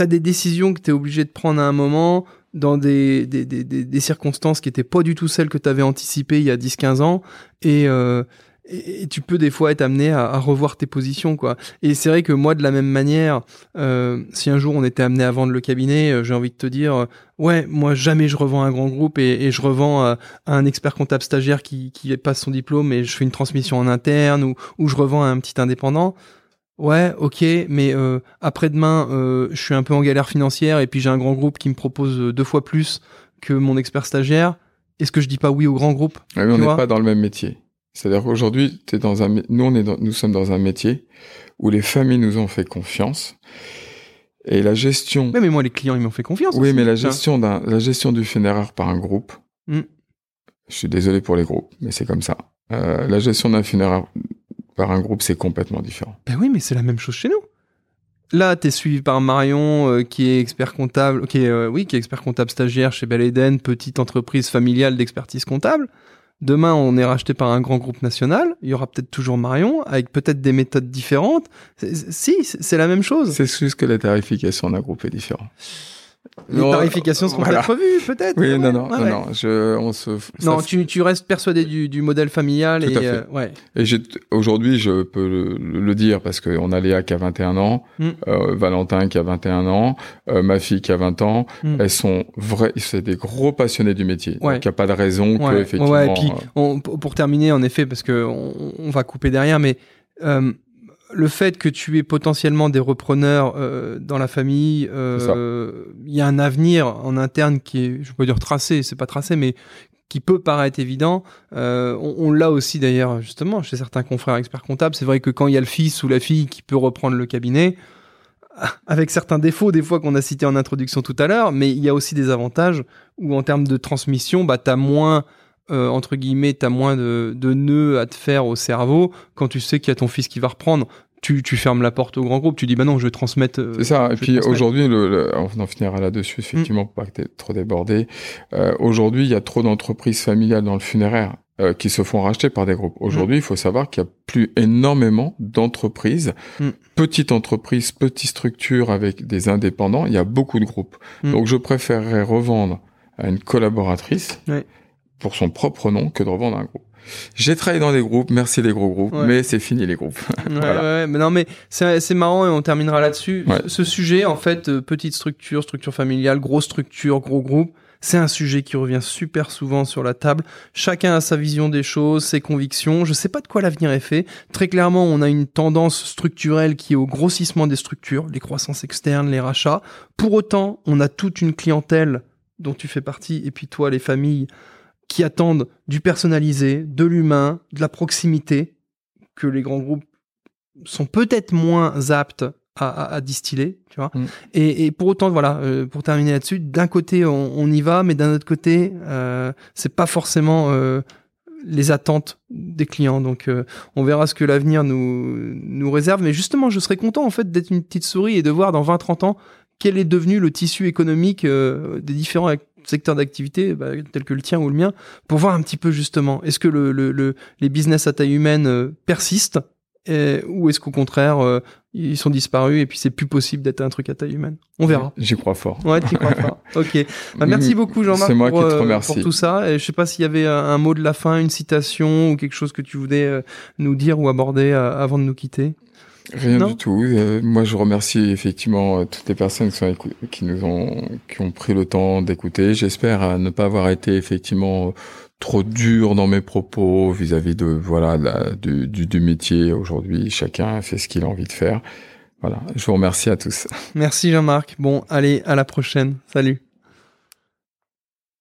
des décisions que t'es obligé de prendre à un moment dans des, des, des, des, circonstances qui étaient pas du tout celles que t'avais anticipées il y a 10-15 ans et, euh, et, tu peux des fois être amené à, revoir tes positions quoi. Et c'est vrai que moi de la même manière, euh, si un jour on était amené à vendre le cabinet, euh, j'ai envie de te dire, ouais, moi jamais je revends un grand groupe et, je revends à un expert comptable stagiaire qui, qui passe son diplôme et je fais une transmission en interne ou, ou je revends à un petit indépendant. Ouais, ok, mais euh, après-demain, euh, je suis un peu en galère financière et puis j'ai un grand groupe qui me propose euh, deux fois plus que mon expert stagiaire. Est-ce que je dis pas oui au grand groupe Ouais, mais on n'est pas dans le même métier. C'est-à-dire qu'aujourd'hui, t'es dans un, nous, on est dans- nous sommes dans un métier où les familles nous ont fait confiance et la gestion. Ouais, mais moi les clients ils m'ont fait confiance. oui, aussi. mais la gestion d'un, la gestion du funéraire par un groupe. Mm. Je suis désolé pour les groupes, mais c'est comme ça. Euh, la gestion d'un funéraire par un groupe, c'est complètement différent. Ben oui, mais c'est la même chose chez nous. Là, t'es suivi par Marion, euh, qui est expert comptable, qui est, euh, oui, qui est expert comptable stagiaire chez Bel Eden, petite entreprise familiale d'expertise comptable. Demain, on est racheté par un grand groupe national. Il y aura peut-être toujours Marion, avec peut-être des méthodes différentes. Si, c'est la même chose. C'est juste que la tarification d'un groupe est différente. Les Non, tarifications seront voilà. peut-être revues, peut-être. Oui, Ouais, non, non, ouais, non, ouais. non, je, on se, Non, tu, tu restes persuadé du, du modèle familial Tout et à fait. euh, ouais. Et aujourd'hui, je peux le, le dire parce qu'on a Léa qui a 21 ans, Mm. euh, Valentin qui a 21 ans, euh, ma fille qui a 20 ans. Mm. Elles sont vrais, c'est des gros passionnés du métier. Il n'y a pas de raison que effectivement. ouais, et puis, On- pour terminer, en effet, parce que on, on va couper derrière, mais le fait que tu aies potentiellement des repreneurs euh, dans la famille, euh, il y a un avenir en interne qui est, je peux dire tracé, c'est pas tracé, mais qui peut paraître évident. Euh, on on l'a aussi d'ailleurs justement chez certains confrères experts comptables. C'est vrai que quand il y a le fils ou la fille qui peut reprendre le cabinet, avec certains défauts des fois qu'on a cités en introduction tout à l'heure, mais il y a aussi des avantages où en termes de transmission, bah, tu as moins, euh, entre guillemets, tu as moins de, de nœuds à te faire au cerveau quand tu sais qu'il y a ton fils qui va reprendre. Tu, tu fermes la porte au grand groupe, tu dis bah non, je vais transmettre. euh, C'est ça. Et puis aujourd'hui, le, le- on en finira là-dessus, effectivement, pour pas que trop débordé. Euh, aujourd'hui, il y a trop d'entreprises familiales dans le funéraire euh, qui se font racheter par des groupes. Aujourd'hui, il faut savoir qu'il y a plus énormément d'entreprises, Mm. petites entreprises, petites structures avec des indépendants. Il y a beaucoup de groupes. Mm. Donc, je préférerais revendre à une collaboratrice. Ouais. Pour son propre nom que de revendre un groupe. J'ai travaillé dans des groupes, merci les gros groupes, Ouais. mais c'est fini les groupes. Ouais, Voilà. ouais, mais non, mais c'est marrant et on terminera là-dessus. Ce sujet, en fait, euh, petite structure, structure familiale, grosse structure, gros groupe, c'est un sujet qui revient super souvent sur la table. Chacun a sa vision des choses, ses convictions. Je sais pas de quoi l'avenir est fait. Très clairement, on a une tendance structurelle qui est au grossissement des structures, les croissances externes, les rachats. Pour autant, on a toute une clientèle dont tu fais partie, et puis toi, les familles, qui attendent du personnalisé, de l'humain, de la proximité, que les grands groupes sont peut-être moins aptes à, à- à distiller, tu vois. Mm. Et, et pour autant, voilà, euh, pour terminer là-dessus, d'un côté on, on y va, mais d'un autre côté, euh, c'est pas forcément euh, les attentes des clients. Donc, euh, on verra ce que l'avenir nous nous réserve. Mais justement, je serais content en fait d'être une petite souris et de voir dans 20-30 ans quel est devenu le tissu économique euh, des différents secteurs d'activité, bah, tels que le tien ou le mien, pour voir un petit peu justement, est-ce que le, le- le- les business à taille humaine euh, persistent euh, ou est-ce qu'au contraire, euh, ils sont disparus et puis c'est plus possible d'être un truc à taille humaine? On verra. J'y crois fort. Ouais, tu crois pas. Ok. Bah, merci beaucoup Jean-Marc C'est moi pour, qui te euh, remercie. pour tout ça. Et je sais pas s'il y avait un, un mot de la fin, une citation ou quelque chose que tu voulais nous dire ou aborder avant de nous quitter. Rien Non du tout. Euh, moi, je remercie effectivement euh, toutes les personnes qui, sont écou- qui nous ont, qui ont pris le temps d'écouter. J'espère euh, ne pas avoir été effectivement trop dur dans mes propos vis-à-vis de voilà la- du, du, du métier aujourd'hui. Chacun fait ce qu'il a envie de faire. Voilà. Je vous remercie à tous. Merci Jean-Marc. Bon, allez, à la prochaine. Salut.